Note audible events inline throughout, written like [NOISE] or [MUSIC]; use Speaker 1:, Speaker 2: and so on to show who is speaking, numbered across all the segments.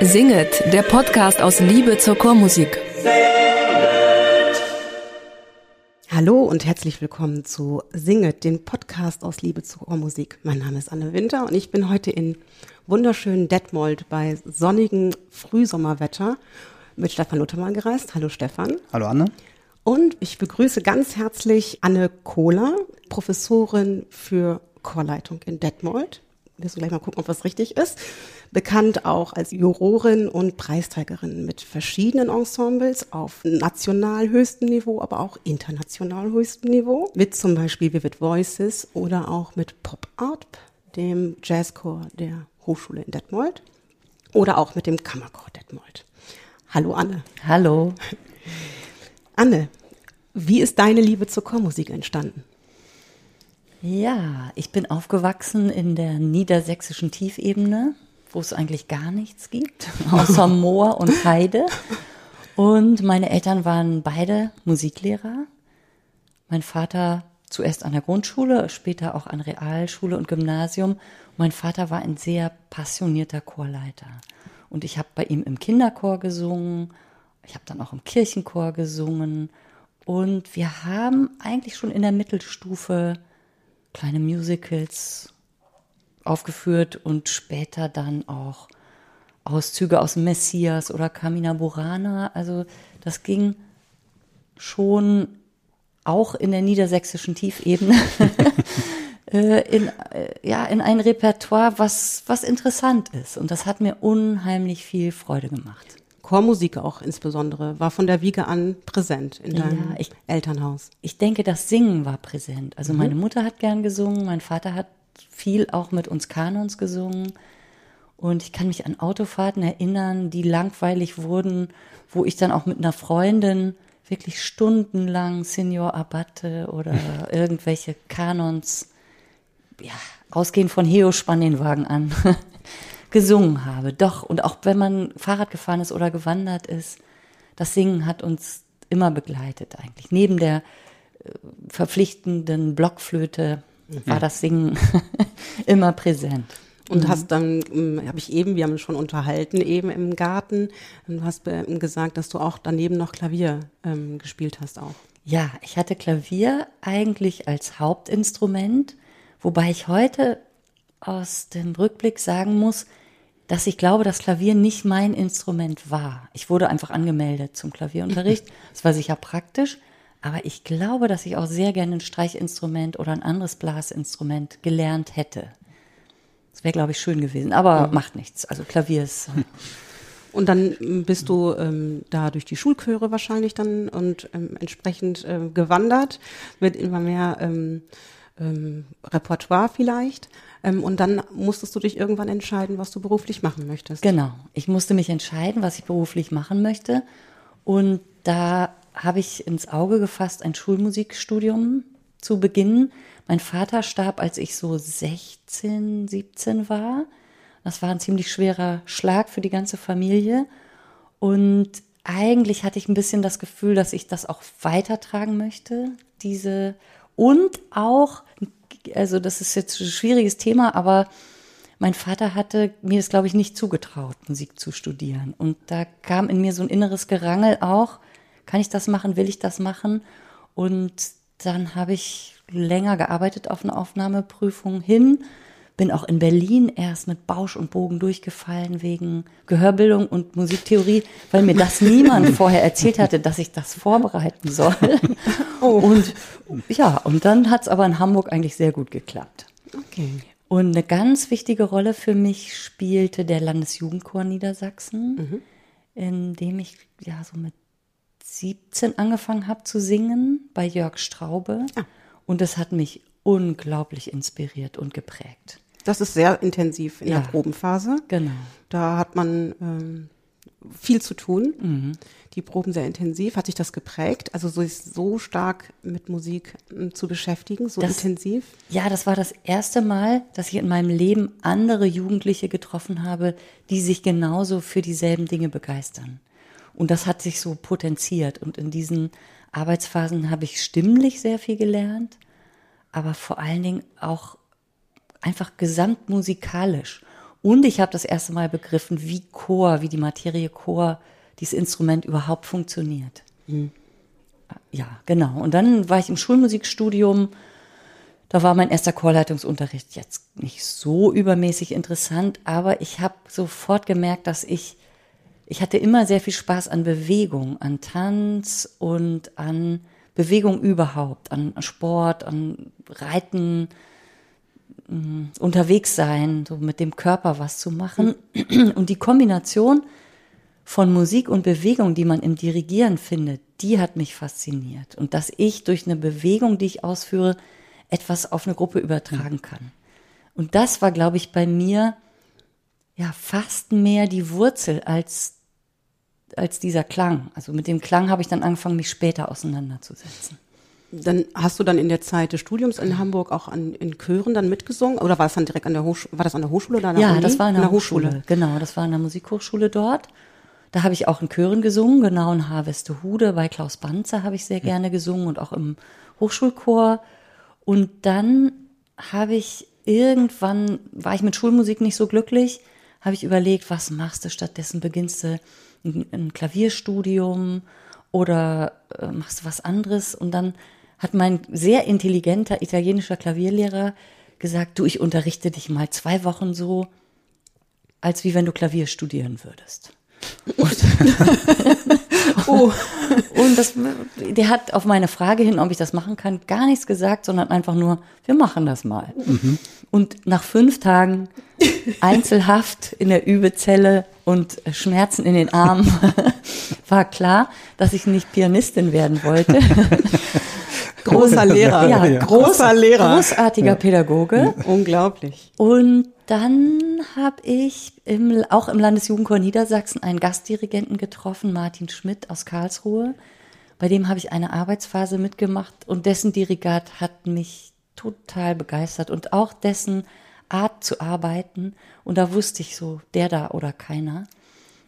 Speaker 1: Singet, der Podcast aus Liebe zur Chormusik.
Speaker 2: Hallo und herzlich willkommen zu Singet, dem Podcast aus Liebe zur Chormusik. Mein Name ist Anne Winter und ich bin heute in wunderschönen Detmold bei sonnigem Frühsommerwetter mit Stefan Luthermann gereist. Hallo Stefan.
Speaker 3: Hallo Anne.
Speaker 2: Und ich begrüße ganz herzlich Anne Kohler, Professorin für Chorleitung in Detmold. Wirst du gleich mal gucken, ob das richtig ist. Bekannt auch als Jurorin und Preisträgerin mit verschiedenen Ensembles auf national höchstem Niveau, aber auch international höchstem Niveau. Mit zum Beispiel Vivid Voices oder auch mit Pop Art, dem Jazzchor der Hochschule in Detmold. Oder auch mit dem Kammerchor Detmold. Hallo Anne.
Speaker 4: Hallo.
Speaker 2: Anne, wie ist deine Liebe zur Chormusik entstanden?
Speaker 4: Ja, ich bin aufgewachsen in der niedersächsischen Tiefebene, wo es eigentlich gar nichts gibt, [LAUGHS] außer Moor und Heide. Und meine Eltern waren beide Musiklehrer. Mein Vater zuerst an der Grundschule, später auch an Realschule und Gymnasium. Mein Vater war ein sehr passionierter Chorleiter. Und ich habe bei ihm im Kinderchor gesungen, ich habe dann auch im Kirchenchor gesungen. Und wir haben eigentlich schon in der Mittelstufe kleine Musicals aufgeführt und später dann auch Auszüge aus Messias oder Camina Burana. Also das ging schon auch in der niedersächsischen Tiefebene [LAUGHS] äh, in, äh, ja, in ein Repertoire, was, was interessant ist. Und das hat mir unheimlich viel Freude gemacht.
Speaker 2: Chormusik auch insbesondere, war von der Wiege an präsent in deinem
Speaker 4: Ja, ich-
Speaker 2: Elternhaus.
Speaker 4: Ich denke, das Singen war präsent. Also meine Mutter hat gern gesungen, mein Vater hat viel auch mit uns Kanons gesungen. Und ich kann mich an Autofahrten erinnern, die langweilig wurden, wo ich dann auch mit einer Freundin wirklich stundenlang Signor Abate oder [LAUGHS] irgendwelche Kanons, ja, ausgehend von Heo spann den Wagen an, [LAUGHS] gesungen habe. Doch, und auch wenn man Fahrrad gefahren ist oder gewandert ist, das Singen hat uns immer begleitet eigentlich. Neben der äh, verpflichtenden Blockflöte war das Singen [LAUGHS] immer präsent.
Speaker 2: Und hast dann, habe ich eben, wir haben schon unterhalten, eben im Garten, und du hast ähm, gesagt, dass du auch daneben noch Klavier ähm, gespielt hast auch.
Speaker 4: Ja, ich hatte Klavier eigentlich als Hauptinstrument, wobei ich heute aus dem Rückblick sagen muss, dass ich glaube, dass Klavier nicht mein Instrument war. Ich wurde einfach angemeldet zum Klavierunterricht. [LAUGHS] Das war sicher praktisch, aber ich glaube, dass ich auch sehr gerne ein Streichinstrument oder ein anderes Blasinstrument gelernt hätte. Das wäre, glaube ich, schön gewesen, aber macht nichts. Also Klavier ist äh,
Speaker 2: Und dann ähm, bist du ähm, da durch die Schulchöre wahrscheinlich dann und ähm, entsprechend äh, gewandert mit immer mehr ähm, ähm, Repertoire vielleicht. Ähm, und dann musstest du dich irgendwann entscheiden, was du beruflich machen möchtest.
Speaker 4: Genau. Ich musste mich entscheiden, was ich beruflich machen möchte. Und da habe ich ins Auge gefasst, ein Schulmusikstudium zu beginnen. Mein Vater starb, als ich so 16, 17 war. Das war ein ziemlich schwerer Schlag für die ganze Familie. Und eigentlich hatte ich ein bisschen das Gefühl, dass ich das auch weitertragen möchte, diese und auch, also das ist jetzt ein schwieriges Thema, aber mein Vater hatte mir das, glaube ich, nicht zugetraut, Musik zu studieren. Und da kam in mir so ein inneres Gerangel auch, kann ich das machen, will ich das machen? Und dann habe ich länger gearbeitet auf eine Aufnahmeprüfung hin, bin auch in Berlin erst mit Bausch und Bogen durchgefallen wegen Gehörbildung und Musiktheorie, weil mir das [LAUGHS] niemand vorher erzählt hatte, dass ich das vorbereiten soll. Und ja, und dann hat es aber in Hamburg eigentlich sehr gut geklappt.
Speaker 2: Okay.
Speaker 4: Und eine ganz wichtige Rolle für mich spielte der Landesjugendchor Niedersachsen, in dem ich ja so mit 17 angefangen habe zu singen bei Jörg Straube. Und das hat mich unglaublich inspiriert und geprägt.
Speaker 2: Das ist sehr intensiv in
Speaker 4: Ja.
Speaker 2: der Probenphase.
Speaker 4: Genau.
Speaker 2: Da hat man ähm, viel zu tun.
Speaker 4: Mhm.
Speaker 2: Die Proben sehr intensiv. Hat sich das geprägt? Also so, so stark mit Musik ähm, zu beschäftigen, so
Speaker 4: Das-
Speaker 2: intensiv?
Speaker 4: Ja, das war das erste Mal, dass ich in meinem Leben andere Jugendliche getroffen habe, die sich genauso für dieselben Dinge begeistern. Und das hat sich so potenziert. Und in diesen Arbeitsphasen habe ich stimmlich sehr viel gelernt, aber vor allen Dingen auch einfach gesamtmusikalisch. Und ich habe das erste Mal begriffen, wie Chor, wie die Materie Chor, dieses Instrument überhaupt funktioniert. Mhm. Ja, genau. Und dann war ich im Schulmusikstudium. Da war mein erster Chorleitungsunterricht jetzt nicht so übermäßig interessant, aber ich habe sofort gemerkt, dass ich, ich hatte immer sehr viel Spaß an Bewegung, an Tanz und an Bewegung überhaupt, an Sport, an Reiten, Unterwegs sein, so mit dem Körper was zu machen. Und die Kombination von Musik und Bewegung, die man im Dirigieren findet, die hat mich fasziniert. Und dass ich durch eine Bewegung, die ich ausführe, etwas auf eine Gruppe übertragen kann. Und das war, glaube ich, bei mir ja fast mehr die Wurzel als als dieser Klang. Also mit dem Klang habe ich dann angefangen, mich später auseinanderzusetzen.
Speaker 2: Dann hast du dann in der Zeit des Studiums in Hamburg auch an, in Chören dann mitgesungen? Oder war das dann direkt an der Hochschule? War das an der Hochschule oder an
Speaker 4: der Ja, Uni? das war an der, an der Hochschule. Hochschule. Genau, das war an der Musikhochschule dort. Da habe ich auch in Chören gesungen, genau in Harvestehude. Bei Klaus Banzer habe ich sehr gerne gesungen und auch im Hochschulchor. Und dann habe ich irgendwann, war ich mit Schulmusik nicht so glücklich, habe ich überlegt, was machst du stattdessen? Beginnst du ein, ein Klavierstudium oder äh, machst du was anderes? Und dann hat mein sehr intelligenter italienischer Klavierlehrer gesagt, du, ich unterrichte dich mal zwei Wochen so, als wie wenn du Klavier studieren würdest. Und, [LAUGHS] oh. [LAUGHS] und das, der hat auf meine Frage hin, ob ich das machen kann, gar nichts gesagt, sondern einfach nur, wir machen das mal. Mhm. Und nach fünf Tagen Einzelhaft in der Übezelle und Schmerzen in den Armen [LAUGHS] war klar, dass ich nicht Pianistin werden wollte.
Speaker 2: Großer [LAUGHS] Lehrer.
Speaker 4: Ja, ja. großer Lehrer. Großartiger Pädagoge.
Speaker 2: Unglaublich.
Speaker 4: Und dann habe ich im, auch im Landesjugendchor Niedersachsen einen Gastdirigenten getroffen, Martin Schmidt aus Karlsruhe. Bei dem habe ich eine Arbeitsphase mitgemacht und dessen Dirigat hat mich total begeistert und auch dessen Art zu arbeiten. Und da wusste ich so, der da oder keiner.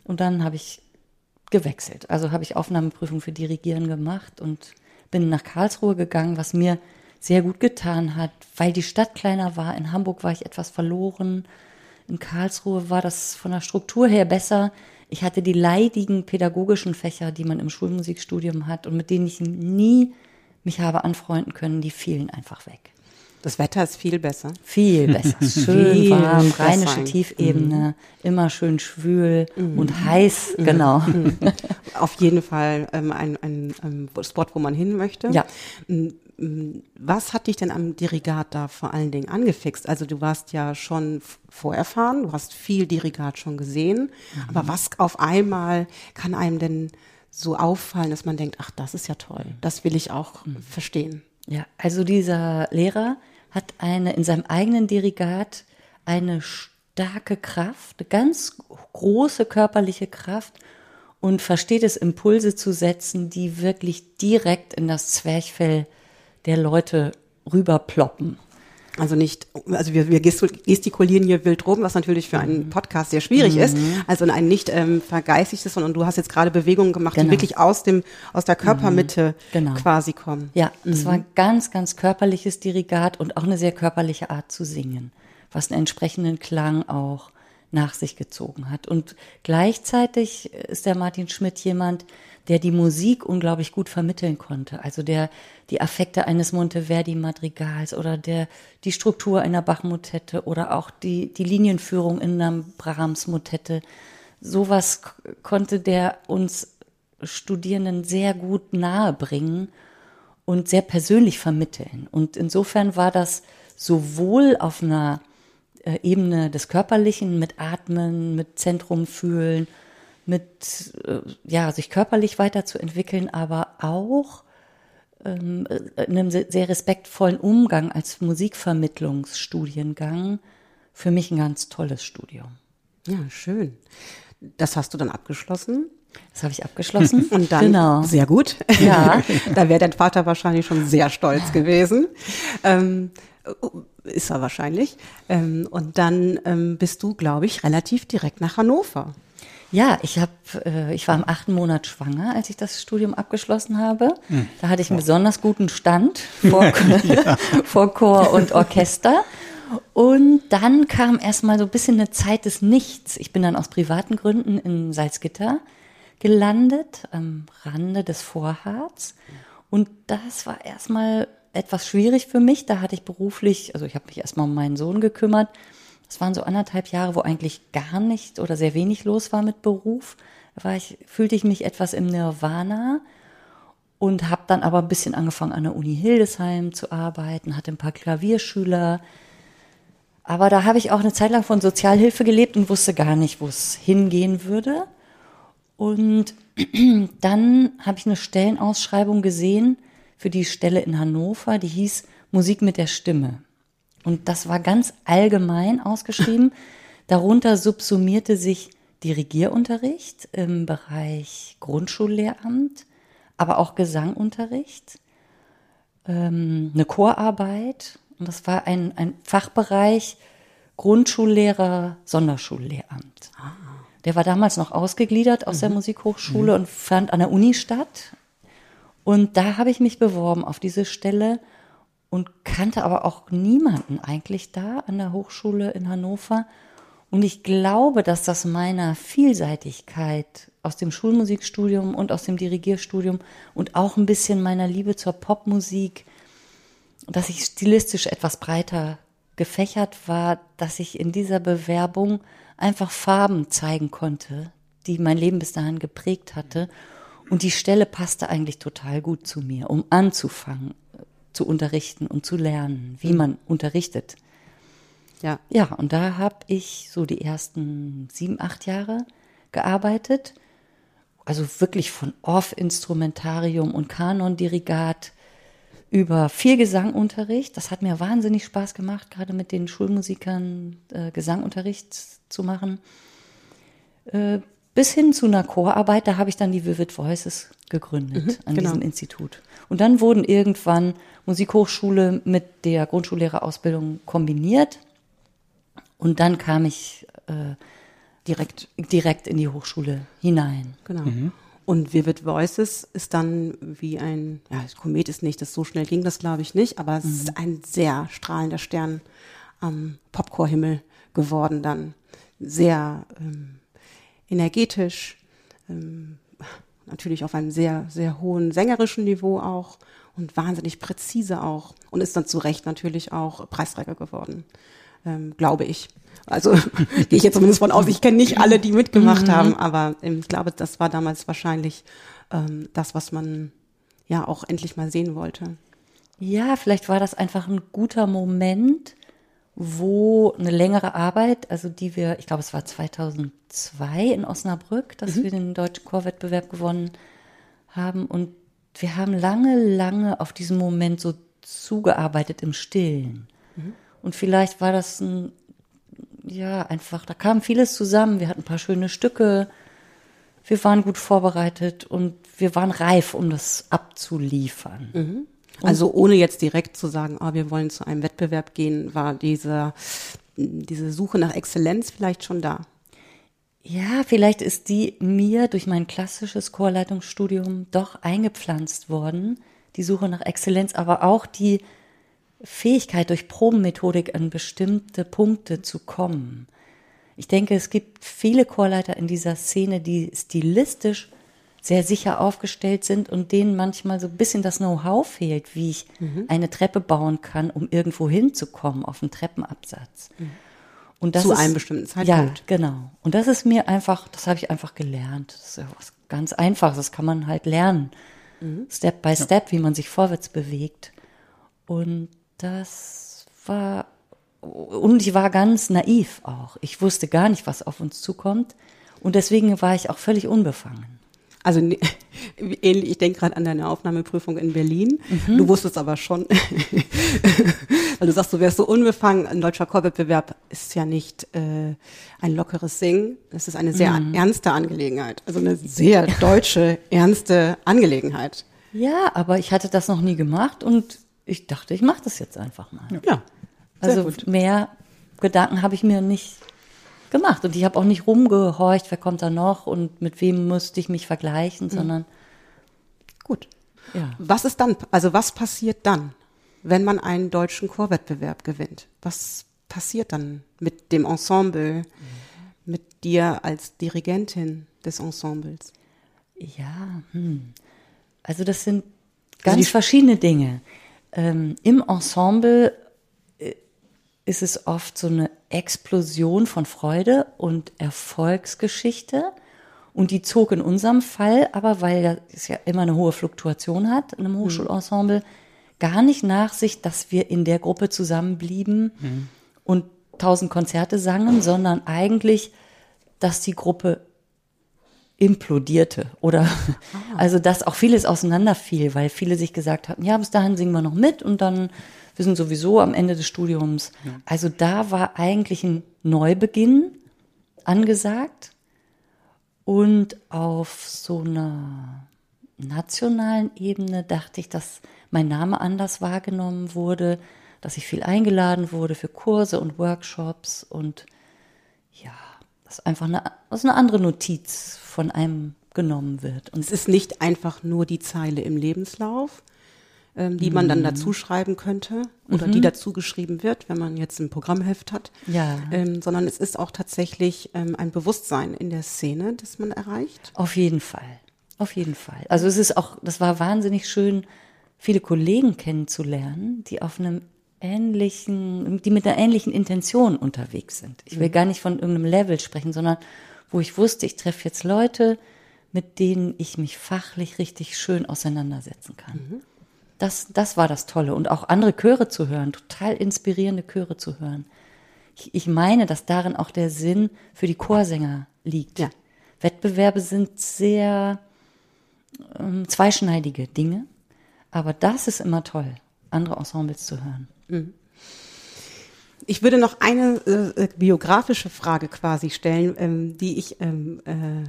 Speaker 4: Und dann habe ich gewechselt. Also habe ich Aufnahmeprüfung für Dirigieren gemacht und bin nach Karlsruhe gegangen, was mir sehr gut getan hat, weil die Stadt kleiner war. In Hamburg war ich etwas verloren. In Karlsruhe war das von der Struktur her besser. Ich hatte die leidigen pädagogischen Fächer, die man im Schulmusikstudium hat und mit denen ich nie mich habe anfreunden können, die fielen einfach weg.
Speaker 2: Das Wetter ist viel besser.
Speaker 4: Viel besser. [LAUGHS] Schön viel warm, rheinische Tiefebene, mhm. immer schön schwül mhm. und heiß, mhm. genau. Mhm.
Speaker 2: Auf jeden Fall ähm, ein, ein, ein Spot, wo man hin möchte.
Speaker 4: Ja.
Speaker 2: Was hat dich denn am Dirigat da vor allen Dingen angefixt? Also du warst ja schon vorerfahren, du hast viel Dirigat schon gesehen, mhm. aber was auf einmal kann einem denn so auffallen, dass man denkt, ach, das ist ja toll, das will ich auch mhm. verstehen.
Speaker 4: Ja, also dieser Lehrer hat eine in seinem eigenen Dirigat eine starke Kraft, eine ganz große körperliche Kraft und versteht es, Impulse zu setzen, die wirklich direkt in das Zwerchfell der Leute rüberploppen.
Speaker 2: Also nicht, also wir, wir gestikulieren hier wild rum, was natürlich für einen mhm. Podcast sehr schwierig mhm. ist. Also ein nicht ähm, vergeistigtes, sondern du hast jetzt gerade Bewegungen gemacht, genau. die wirklich aus dem aus der Körpermitte mhm. genau. quasi kommen.
Speaker 4: Ja, es war ein ganz, ganz körperliches Dirigat und auch eine sehr körperliche Art zu singen, was einen entsprechenden Klang auch nach sich gezogen hat. Und gleichzeitig ist der Martin Schmidt jemand, der die Musik unglaublich gut vermitteln konnte. Also der die Affekte eines Monteverdi-Madrigals oder der die Struktur einer Bach-Motette oder auch die die Linienführung in einer Brahms-Motette. Sowas konnte der uns Studierenden sehr gut nahe bringen und sehr persönlich vermitteln. Und insofern war das sowohl auf einer äh, Ebene des Körperlichen mit Atmen, mit Zentrum fühlen, mit äh, ja sich körperlich weiterzuentwickeln, aber auch ähm, äh, einem sehr respektvollen Umgang als Musikvermittlungsstudiengang für mich ein ganz tolles Studium.
Speaker 2: Ja, schön. Das hast du dann abgeschlossen?
Speaker 4: Das habe ich abgeschlossen. [LAUGHS]
Speaker 2: Und dann, genau. sehr gut. Ja. [LAUGHS] da wäre dein Vater wahrscheinlich schon sehr stolz gewesen. Ähm, ist er wahrscheinlich. Ähm, und dann ähm, bist du, glaube ich, relativ direkt nach Hannover.
Speaker 4: Ja, ich habe, äh, ich war im achten Monat schwanger, als ich das Studium abgeschlossen habe. Hm. Da hatte ich einen besonders guten Stand vor, [LAUGHS] [LAUGHS] vor Chor und Orchester. Und dann kam erstmal so ein bisschen eine Zeit des Nichts. Ich bin dann aus privaten Gründen in Salzgitter gelandet, am Rande des Vorharts. Und das war erstmal etwas schwierig für mich. Da hatte ich beruflich, also ich habe mich erstmal um meinen Sohn gekümmert es waren so anderthalb Jahre, wo eigentlich gar nicht oder sehr wenig los war mit Beruf. Da war ich, fühlte ich mich etwas im Nirvana und habe dann aber ein bisschen angefangen an der Uni Hildesheim zu arbeiten, hatte ein paar Klavierschüler. Aber da habe ich auch eine Zeit lang von Sozialhilfe gelebt und wusste gar nicht, wo es hingehen würde. Und [CLEARS THROAT] dann habe ich eine Stellenausschreibung gesehen für die Stelle in Hannover, die hieß Musik mit der Stimme. Und das war ganz allgemein ausgeschrieben. [LAUGHS] Darunter subsumierte sich Dirigierunterricht im Bereich Grundschullehramt, aber auch Gesangunterricht, ähm, eine Chorarbeit. Und das war ein, ein Fachbereich Grundschullehrer, Sonderschullehramt. Ah. Der war damals noch ausgegliedert aus mhm. der Musikhochschule mhm. und fand an der Uni statt. Und da habe ich mich beworben auf diese Stelle und kannte aber auch niemanden eigentlich da an der Hochschule in Hannover. Und ich glaube, dass das meiner Vielseitigkeit aus dem Schulmusikstudium und aus dem Dirigierstudium und auch ein bisschen meiner Liebe zur Popmusik, dass ich stilistisch etwas breiter gefächert war, dass ich in dieser Bewerbung einfach Farben zeigen konnte, die mein Leben bis dahin geprägt hatte. Und die Stelle passte eigentlich total gut zu mir, um anzufangen zu unterrichten und zu lernen, wie mhm. man unterrichtet. Ja. Ja, und da habe ich so die ersten sieben, acht Jahre gearbeitet. Also wirklich von Off-Instrumentarium und Kanon-Dirigat über viel Gesangunterricht. Das hat mir wahnsinnig Spaß gemacht, gerade mit den Schulmusikern äh, Gesangunterricht zu machen. Äh, bis hin zu einer Chorarbeit, da habe ich dann die Vivid Voices gegründet mhm, an genau. diesem Institut. Und dann wurden irgendwann Musikhochschule mit der Grundschullehrerausbildung kombiniert. Und dann kam ich äh, direkt, direkt in die Hochschule hinein.
Speaker 2: Genau. Mhm. Und Vivid Voices ist dann wie ein, ja, Komet ist nicht, das so schnell ging das glaube ich nicht, aber es mhm. ist ein sehr strahlender Stern am Popcore-Himmel geworden dann. Sehr ähm, energetisch, ähm, natürlich auf einem sehr, sehr hohen sängerischen Niveau auch und wahnsinnig präzise auch und ist dann zu Recht natürlich auch Preisträger geworden, ähm, glaube ich. Also [LAUGHS] gehe ich jetzt zumindest von aus. Ich kenne nicht alle, die mitgemacht mhm. haben, aber ähm, ich glaube, das war damals wahrscheinlich ähm, das, was man ja auch endlich mal sehen wollte.
Speaker 4: Ja, vielleicht war das einfach ein guter Moment, wo eine längere Arbeit, also die wir, ich glaube, es war 2002 in Osnabrück, dass mhm. wir den deutschen Chorwettbewerb gewonnen haben und wir haben lange, lange auf diesen Moment so zugearbeitet im Stillen. Mhm. Und vielleicht war das ein, ja, einfach, da kam vieles zusammen. Wir hatten ein paar schöne Stücke. Wir waren gut vorbereitet und wir waren reif, um das abzuliefern.
Speaker 2: Mhm. Also ohne jetzt direkt zu sagen, oh, wir wollen zu einem Wettbewerb gehen, war diese, diese Suche nach Exzellenz vielleicht schon da.
Speaker 4: Ja, vielleicht ist die mir durch mein klassisches Chorleitungsstudium doch eingepflanzt worden, die Suche nach Exzellenz, aber auch die Fähigkeit, durch Probenmethodik an bestimmte Punkte zu kommen. Ich denke, es gibt viele Chorleiter in dieser Szene, die stilistisch sehr sicher aufgestellt sind und denen manchmal so ein bisschen das Know-how fehlt, wie ich mhm. eine Treppe bauen kann, um irgendwo hinzukommen auf einen Treppenabsatz. Mhm.
Speaker 2: Und das Zu ist, einem bestimmten Zeitpunkt.
Speaker 4: Ja, genau. Und das ist mir einfach, das habe ich einfach gelernt. Das ist ja was ganz Einfaches, das kann man halt lernen. Mhm. Step by Step, wie man sich vorwärts bewegt. Und das war, und ich war ganz naiv auch. Ich wusste gar nicht, was auf uns zukommt. Und deswegen war ich auch völlig unbefangen.
Speaker 2: Also [LAUGHS] ähnlich, ich denke gerade an deine Aufnahmeprüfung in Berlin. Mhm. Du wusstest aber schon, [LAUGHS] weil du sagst, du wärst so unbefangen. Ein deutscher Chorwettbewerb ist ja nicht äh, ein lockeres Singen. Es ist eine sehr mhm. ernste Angelegenheit. Also eine sehr deutsche, [LAUGHS] ernste Angelegenheit.
Speaker 4: Ja, aber ich hatte das noch nie gemacht und ich dachte, ich mache das jetzt einfach mal.
Speaker 2: Ja.
Speaker 4: Also gut. mehr Gedanken habe ich mir nicht gemacht. Und ich habe auch nicht rumgehorcht, wer kommt da noch und mit wem müsste ich mich vergleichen, sondern
Speaker 2: Gut.
Speaker 4: ja.
Speaker 2: Was ist dann, also was passiert dann, wenn man einen deutschen Chorwettbewerb gewinnt? Was passiert dann mit dem Ensemble, mit dir als Dirigentin des Ensembles?
Speaker 4: Ja, hm. also das sind ganz verschiedene Dinge. Ähm, Im Ensemble ist es oft so eine Explosion von Freude und Erfolgsgeschichte. Und die zog in unserem Fall, aber weil es ja immer eine hohe Fluktuation hat in einem Hochschulensemble, gar nicht nach sich, dass wir in der Gruppe zusammenblieben und tausend Konzerte sangen, sondern eigentlich, dass die Gruppe implodierte oder [LAUGHS] also dass auch vieles auseinanderfiel, weil viele sich gesagt hatten, ja, bis dahin singen wir noch mit und dann wir sind sowieso am Ende des Studiums. Also da war eigentlich ein Neubeginn angesagt und auf so einer nationalen Ebene dachte ich, dass mein Name anders wahrgenommen wurde, dass ich viel eingeladen wurde für Kurse und Workshops und ja, dass einfach eine, dass eine andere Notiz von einem genommen wird. Und
Speaker 2: Es ist nicht einfach nur die Zeile im Lebenslauf, ähm, die man dann dazu schreiben könnte oder die dazu geschrieben wird, wenn man jetzt ein Programmheft hat,
Speaker 4: Ja.
Speaker 2: ähm, sondern es ist auch tatsächlich ähm, ein Bewusstsein in der Szene, das man erreicht.
Speaker 4: Auf jeden Fall. Auf jeden Fall. Also es ist auch, das war wahnsinnig schön, viele Kollegen kennenzulernen, die auf einem ähnlichen, die mit einer ähnlichen Intention unterwegs sind. Ich will gar nicht von irgendeinem Level sprechen, sondern wo ich wusste, ich treffe jetzt Leute, mit denen ich mich fachlich richtig schön auseinandersetzen kann. Das, das war das Tolle. Und auch andere Chöre zu hören, total inspirierende Chöre zu hören. Ich, ich meine, dass darin auch der Sinn für die Chorsänger liegt.
Speaker 2: Ja.
Speaker 4: Wettbewerbe sind sehr ähm, zweischneidige Dinge, aber das ist immer toll, andere Ensembles zu hören.
Speaker 2: Ich würde noch eine äh, äh, biografische Frage quasi stellen, ähm, die ich, ähm, äh,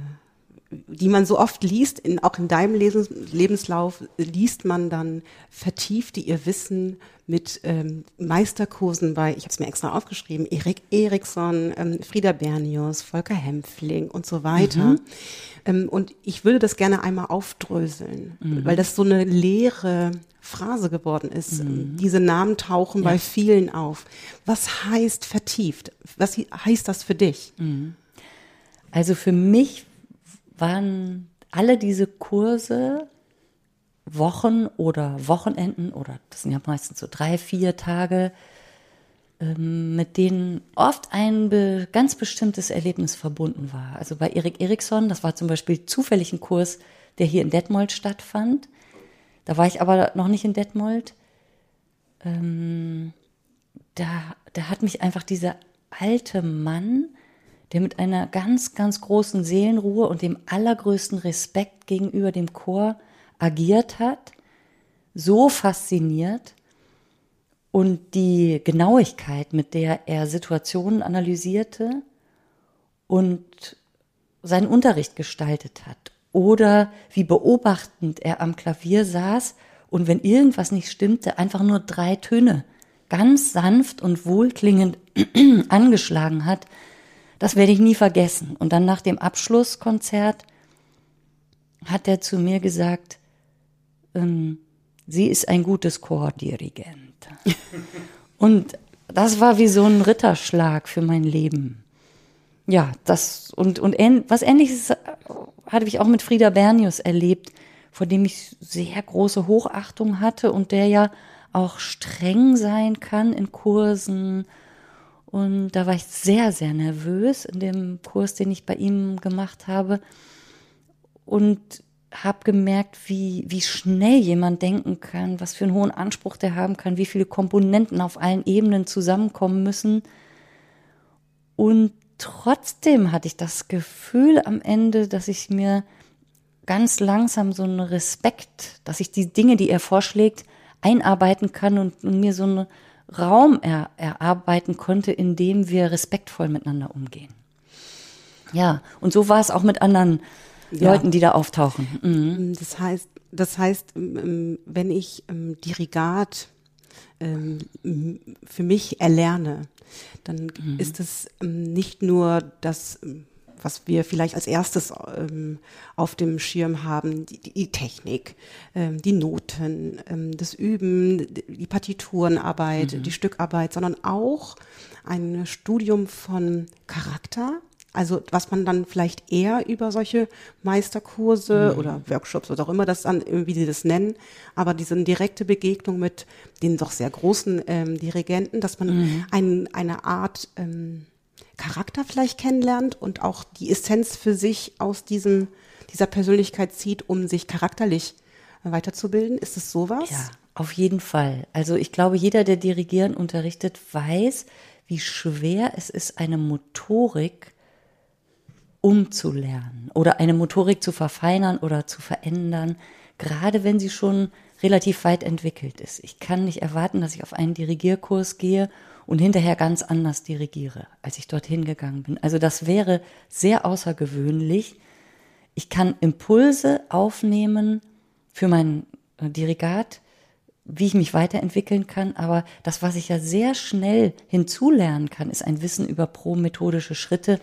Speaker 2: die man so oft liest, in, auch in deinem Lebens Lebenslauf liest man dann vertiefte ihr Wissen mit ähm, Meisterkursen bei, ich habe es mir extra aufgeschrieben, Erik Eriksson, ähm, Frieda Bernius, Volker Hempfling und so weiter. Ähm, und ich würde das gerne einmal aufdröseln, weil das so eine leere Phrase geworden ist. Diese Namen tauchen bei vielen auf. Was heißt vertieft? Was heißt das für dich?
Speaker 4: Also für mich waren alle diese Kurse Wochen oder Wochenenden oder das sind ja meistens so drei, vier Tage, ähm, mit denen oft ein ganz bestimmtes Erlebnis verbunden war. Also bei Erik Eriksson, das war zum Beispiel zufällig ein Kurs, der hier in Detmold stattfand. Da war ich aber noch nicht in Detmold. Ähm, da, da hat mich einfach dieser alte Mann, der mit einer ganz, ganz großen Seelenruhe und dem allergrößten Respekt gegenüber dem Chor agiert hat, so fasziniert und die Genauigkeit, mit der er Situationen analysierte und seinen Unterricht gestaltet hat. Oder wie beobachtend er am Klavier saß und wenn irgendwas nicht stimmte, einfach nur drei Töne ganz sanft und wohlklingend [CLEARS THROAT] angeschlagen hat, das werde ich nie vergessen. Und dann nach dem Abschlusskonzert hat er zu mir gesagt, ähm, sie ist ein gutes Chordirigent. [LAUGHS] und das war wie so ein Ritterschlag für mein Leben. Ja, das und und ähn, was ähnliches hatte ich auch mit Frieda Bernius erlebt, vor dem ich sehr große Hochachtung hatte und der ja auch streng sein kann in Kursen. Und da war ich sehr, sehr nervös in dem Kurs, den ich bei ihm gemacht habe. Und habe gemerkt, wie, wie schnell jemand denken kann, was für einen hohen Anspruch der haben kann, wie viele Komponenten auf allen Ebenen zusammenkommen müssen. Und trotzdem hatte ich das Gefühl am Ende, dass ich mir ganz langsam so einen Respekt, dass ich die Dinge, die er vorschlägt, einarbeiten kann und, und mir so einen Raum er, erarbeiten konnte, in dem wir respektvoll miteinander umgehen. Ja, und so war es auch mit anderen
Speaker 2: Ja.
Speaker 4: Leuten, die da auftauchen. Mhm.
Speaker 2: Das heißt, das heißt, ähm, wenn ich ähm, Dirigat ähm, für mich erlerne, dann mhm. ist es ähm, nicht nur das, ähm, was wir vielleicht als erstes ähm, auf dem Schirm haben, die, die Technik, ähm, die Noten, ähm, das Üben, die Partiturenarbeit, mhm. die Stückarbeit, sondern auch ein Studium von Charakter, also was man dann vielleicht eher über solche Meisterkurse mhm. oder Workshops oder auch immer das dann, wie sie das nennen, aber diese direkte Begegnung mit den doch sehr großen ähm, Dirigenten, dass man mhm. ein, eine Art ähm, Charakter vielleicht kennenlernt und auch die Essenz für sich aus diesem, dieser Persönlichkeit zieht, um sich charakterlich weiterzubilden. Ist es sowas?
Speaker 4: Ja, auf jeden Fall. Also ich glaube, jeder, der Dirigieren unterrichtet, weiß, wie schwer es ist, eine Motorik umzulernen oder eine Motorik zu verfeinern oder zu verändern, gerade wenn sie schon relativ weit entwickelt ist. Ich kann nicht erwarten, dass ich auf einen Dirigierkurs gehe und hinterher ganz anders dirigiere, als ich dorthin gegangen bin. Also das wäre sehr außergewöhnlich. Ich kann Impulse aufnehmen für mein äh, Dirigat, wie ich mich weiterentwickeln kann, aber das, was ich ja sehr schnell hinzulernen kann, ist ein Wissen über pro-methodische Schritte,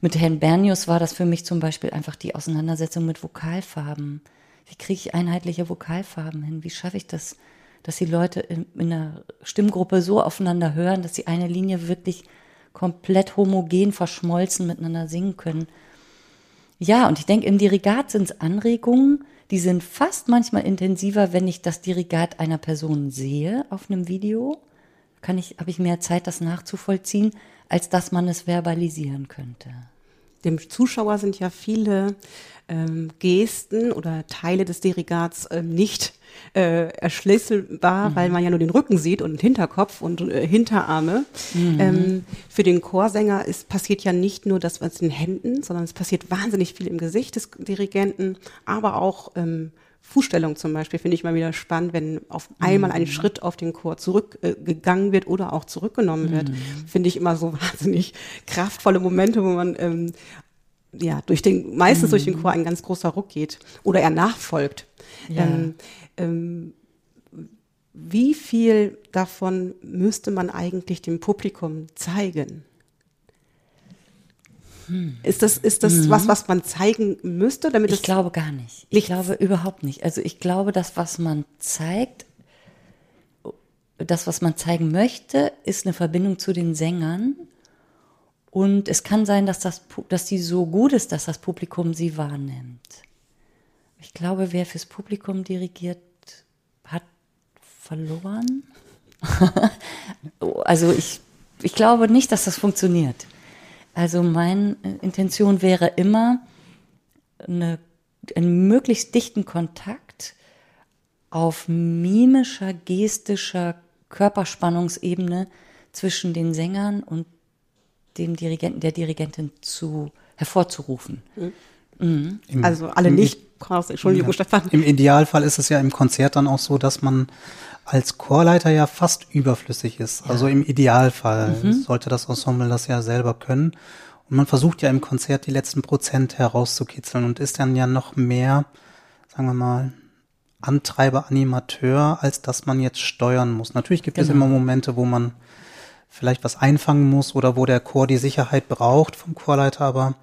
Speaker 4: mit Herrn Bernius war das für mich zum Beispiel einfach die Auseinandersetzung mit Vokalfarben. Wie kriege ich einheitliche Vokalfarben hin? Wie schaffe ich das, dass die Leute in, in einer Stimmgruppe so aufeinander hören, dass sie eine Linie wirklich komplett homogen verschmolzen miteinander singen können? Ja, und ich denke, im Dirigat sind es Anregungen, die sind fast manchmal intensiver, wenn ich das Dirigat einer Person sehe auf einem Video. Kann ich, habe ich mehr Zeit, das nachzuvollziehen, als dass man es verbalisieren könnte
Speaker 2: dem Zuschauer sind ja viele ähm, Gesten oder Teile des Dirigats ähm, nicht äh, erschlüsselbar, mhm. weil man ja nur den Rücken sieht und Hinterkopf und äh, Hinterarme. Mhm. Ähm, für den Chorsänger ist, passiert ja nicht nur das was in den Händen, sondern es passiert wahnsinnig viel im Gesicht des Dirigenten, aber auch ähm, Fußstellung zum Beispiel finde ich mal wieder spannend, wenn auf einmal ein mhm. Schritt auf den Chor zurückgegangen äh, wird oder auch zurückgenommen wird, mhm. finde ich immer so [LAUGHS] wahnsinnig kraftvolle Momente, wo man ähm, ja durch den meistens mhm. durch den mhm. Chor ein ganz großer Ruck geht oder er nachfolgt. Ja. Ähm, ähm, wie viel davon müsste man eigentlich dem Publikum zeigen? Hm. Ist das, ist das mhm. was, was man zeigen müsste, damit
Speaker 4: Ich glaube gar nicht. Ich glaube überhaupt nicht. Also ich glaube, das, was man zeigt, das, was man zeigen möchte, ist eine Verbindung zu den Sängern. Und es kann sein, dass, das, dass die so gut ist, dass das Publikum sie wahrnimmt. Ich glaube, wer fürs Publikum dirigiert, hat verloren. [LAUGHS] also ich, ich glaube nicht, dass das funktioniert. Also meine Intention wäre immer, eine, einen möglichst dichten Kontakt auf mimischer, gestischer Körperspannungsebene zwischen den Sängern und dem Dirigenten, der Dirigentin zu hervorzurufen. Mhm.
Speaker 2: Mhm. also alle nicht, Entschuldigung, ja, Stefan.
Speaker 3: Im Idealfall ist es ja im Konzert dann auch so, dass man als Chorleiter ja fast überflüssig ist. Ja. Also im Idealfall mhm. sollte das Ensemble das ja selber können. Und man versucht ja im Konzert die letzten Prozent herauszukitzeln und ist dann ja noch mehr, sagen wir mal, Antreiber, Animateur, als dass man jetzt steuern muss. Natürlich gibt genau. es immer Momente, wo man vielleicht was einfangen muss oder wo der Chor die Sicherheit braucht vom Chorleiter, aber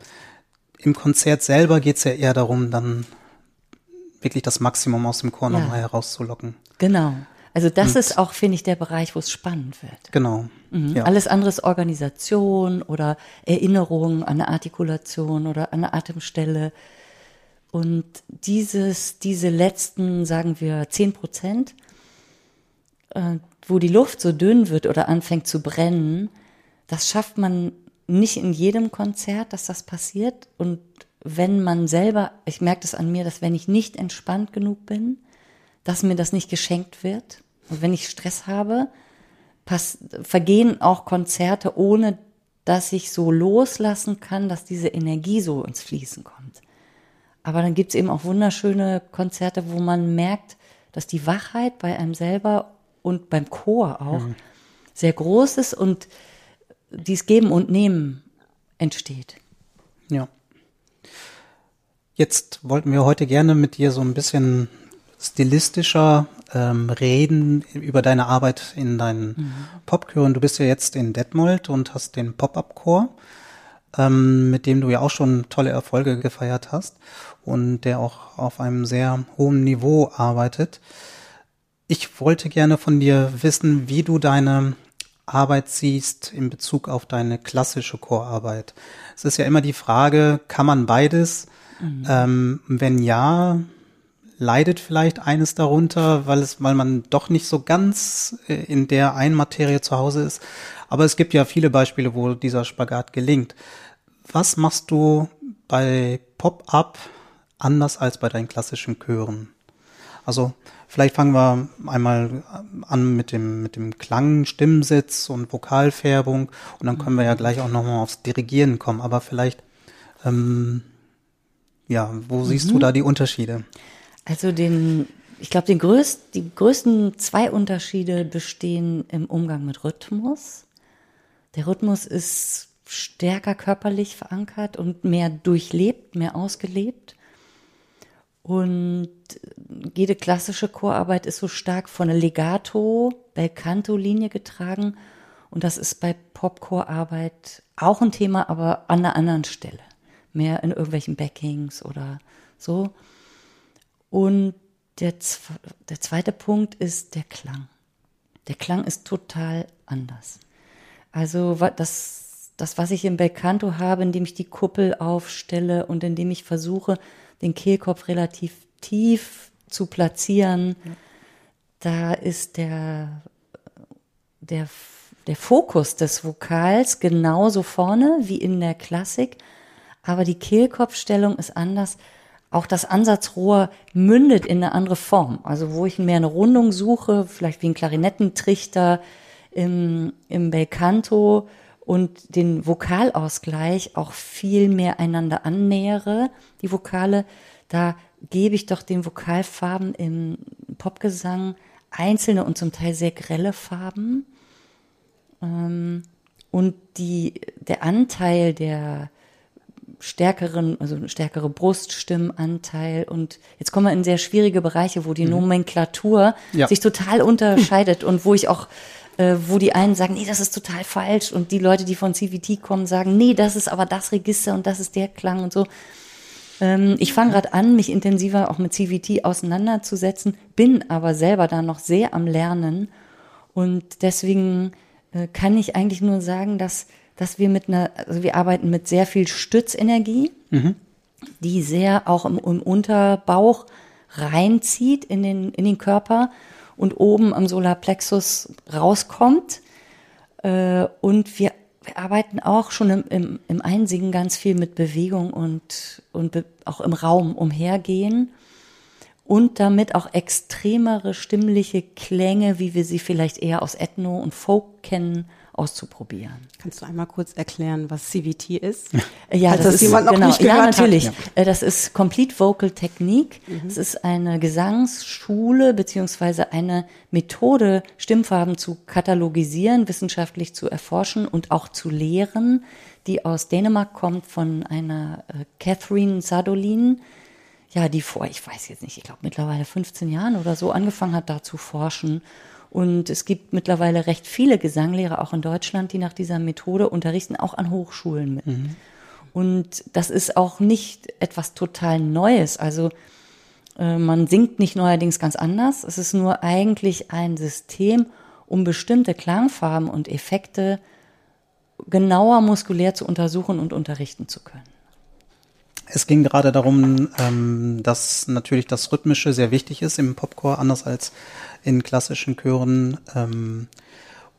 Speaker 3: im Konzert selber geht es ja eher darum, dann wirklich das Maximum aus dem Chor ja. nochmal herauszulocken.
Speaker 4: Genau. Also das Und ist auch, finde ich, der Bereich, wo es spannend wird.
Speaker 3: Genau.
Speaker 4: Mhm. Ja. Alles andere ist Organisation oder Erinnerung an eine Artikulation oder an eine Atemstelle. Und dieses, diese letzten, sagen wir, zehn Prozent, äh, wo die Luft so dünn wird oder anfängt zu brennen, das schafft man nicht in jedem Konzert, dass das passiert. Und wenn man selber, ich merke das an mir, dass wenn ich nicht entspannt genug bin, dass mir das nicht geschenkt wird. Und wenn ich Stress habe, pass, vergehen auch Konzerte, ohne dass ich so loslassen kann, dass diese Energie so ins Fließen kommt. Aber dann gibt's eben auch wunderschöne Konzerte, wo man merkt, dass die Wachheit bei einem selber und beim Chor auch mhm. sehr groß ist und dies Geben und Nehmen entsteht.
Speaker 3: Ja. Jetzt wollten wir heute gerne mit dir so ein bisschen stilistischer ähm, reden über deine Arbeit in deinen mhm. Popchören. Du bist ja jetzt in Detmold und hast den Pop-Up-Chor, ähm, mit dem du ja auch schon tolle Erfolge gefeiert hast und der auch auf einem sehr hohen Niveau arbeitet. Ich wollte gerne von dir wissen, wie du deine Arbeit siehst in Bezug auf deine klassische Chorarbeit. Es ist ja immer die Frage, kann man beides? Mhm. Ähm, wenn ja, leidet vielleicht eines darunter, weil es, weil man doch nicht so ganz äh, in der einen Materie zu Hause ist. Aber es gibt ja viele Beispiele, wo dieser Spagat gelingt. Was machst du bei Pop-up anders als bei deinen klassischen Chören? Also vielleicht fangen wir einmal an mit dem mit dem Klang, Stimmsitz und Vokalfärbung und dann können wir ja gleich auch nochmal aufs Dirigieren kommen. Aber vielleicht ähm, ja, wo siehst mhm. du da die Unterschiede?
Speaker 4: Also den, ich glaube, den die größten zwei Unterschiede bestehen im Umgang mit Rhythmus. Der Rhythmus ist stärker körperlich verankert und mehr durchlebt, mehr ausgelebt. Und jede klassische Chorarbeit ist so stark von einer Legato, Belcanto-Linie getragen. Und das ist bei Popchorarbeit auch ein Thema, aber an einer anderen Stelle. Mehr in irgendwelchen Backings oder so. Und der, der zweite Punkt ist der Klang. Der Klang ist total anders. Also das, das, was ich im Belcanto habe, indem ich die Kuppel aufstelle und indem ich versuche, den Kehlkopf relativ tief zu platzieren, ja. da ist der, der, der Fokus des Vokals genauso vorne wie in der Klassik, aber die Kehlkopfstellung ist anders auch das Ansatzrohr mündet in eine andere Form. Also wo ich mehr eine Rundung suche, vielleicht wie ein Klarinettentrichter im, im Belcanto und den Vokalausgleich auch viel mehr einander annähere, die Vokale, da gebe ich doch den Vokalfarben im Popgesang einzelne und zum Teil sehr grelle Farben. Ähm, und die, der Anteil der, stärkeren, also stärkere Bruststimmanteil und jetzt kommen wir in sehr schwierige Bereiche, wo die mhm. Nomenklatur ja. sich total unterscheidet und wo ich auch äh, wo die einen sagen, nee, das ist total falsch und die Leute, die von CVT kommen, sagen, nee, das ist aber das Register und das ist der Klang und so. Ähm, ich fange gerade an, mich intensiver auch mit CVT auseinanderzusetzen, bin aber selber da noch sehr am Lernen und deswegen äh, kann ich eigentlich nur sagen, dass dass wir mit einer, also wir arbeiten mit sehr viel Stützenergie, mhm. die sehr auch im, im, Unterbauch reinzieht in den, in den Körper und oben am Solarplexus rauskommt. Äh, und wir, wir, arbeiten auch schon im, im, im Einsingen ganz viel mit Bewegung und, und auch im Raum umhergehen und damit auch extremere stimmliche Klänge, wie wir sie vielleicht eher aus Ethno und Folk kennen, auszuprobieren.
Speaker 2: Kannst du einmal kurz erklären, was CVT ist?
Speaker 4: Ja, das, das ist, jemand noch genau, nicht ja, natürlich. Hat. Äh, das ist Complete Vocal Technique. Mhm. Es ist eine Gesangsschule beziehungsweise eine Methode, Stimmfarben zu katalogisieren, wissenschaftlich zu erforschen und auch zu lehren, die aus Dänemark kommt von einer äh, Catherine Sadolin, ja, die vor, ich weiß jetzt nicht, ich glaube mittlerweile 15 Jahren oder so angefangen hat, da zu forschen und es gibt mittlerweile recht viele Gesanglehrer auch in Deutschland, die nach dieser Methode unterrichten, auch an Hochschulen mit. Mhm. Und das ist auch nicht etwas total Neues. Also äh, man singt nicht neuerdings ganz anders. Es ist nur eigentlich ein System, um bestimmte Klangfarben und Effekte genauer muskulär zu untersuchen und unterrichten zu können.
Speaker 3: Es ging gerade darum, ähm, dass natürlich das Rhythmische sehr wichtig ist im Popcore, anders als in klassischen Chören. Ähm,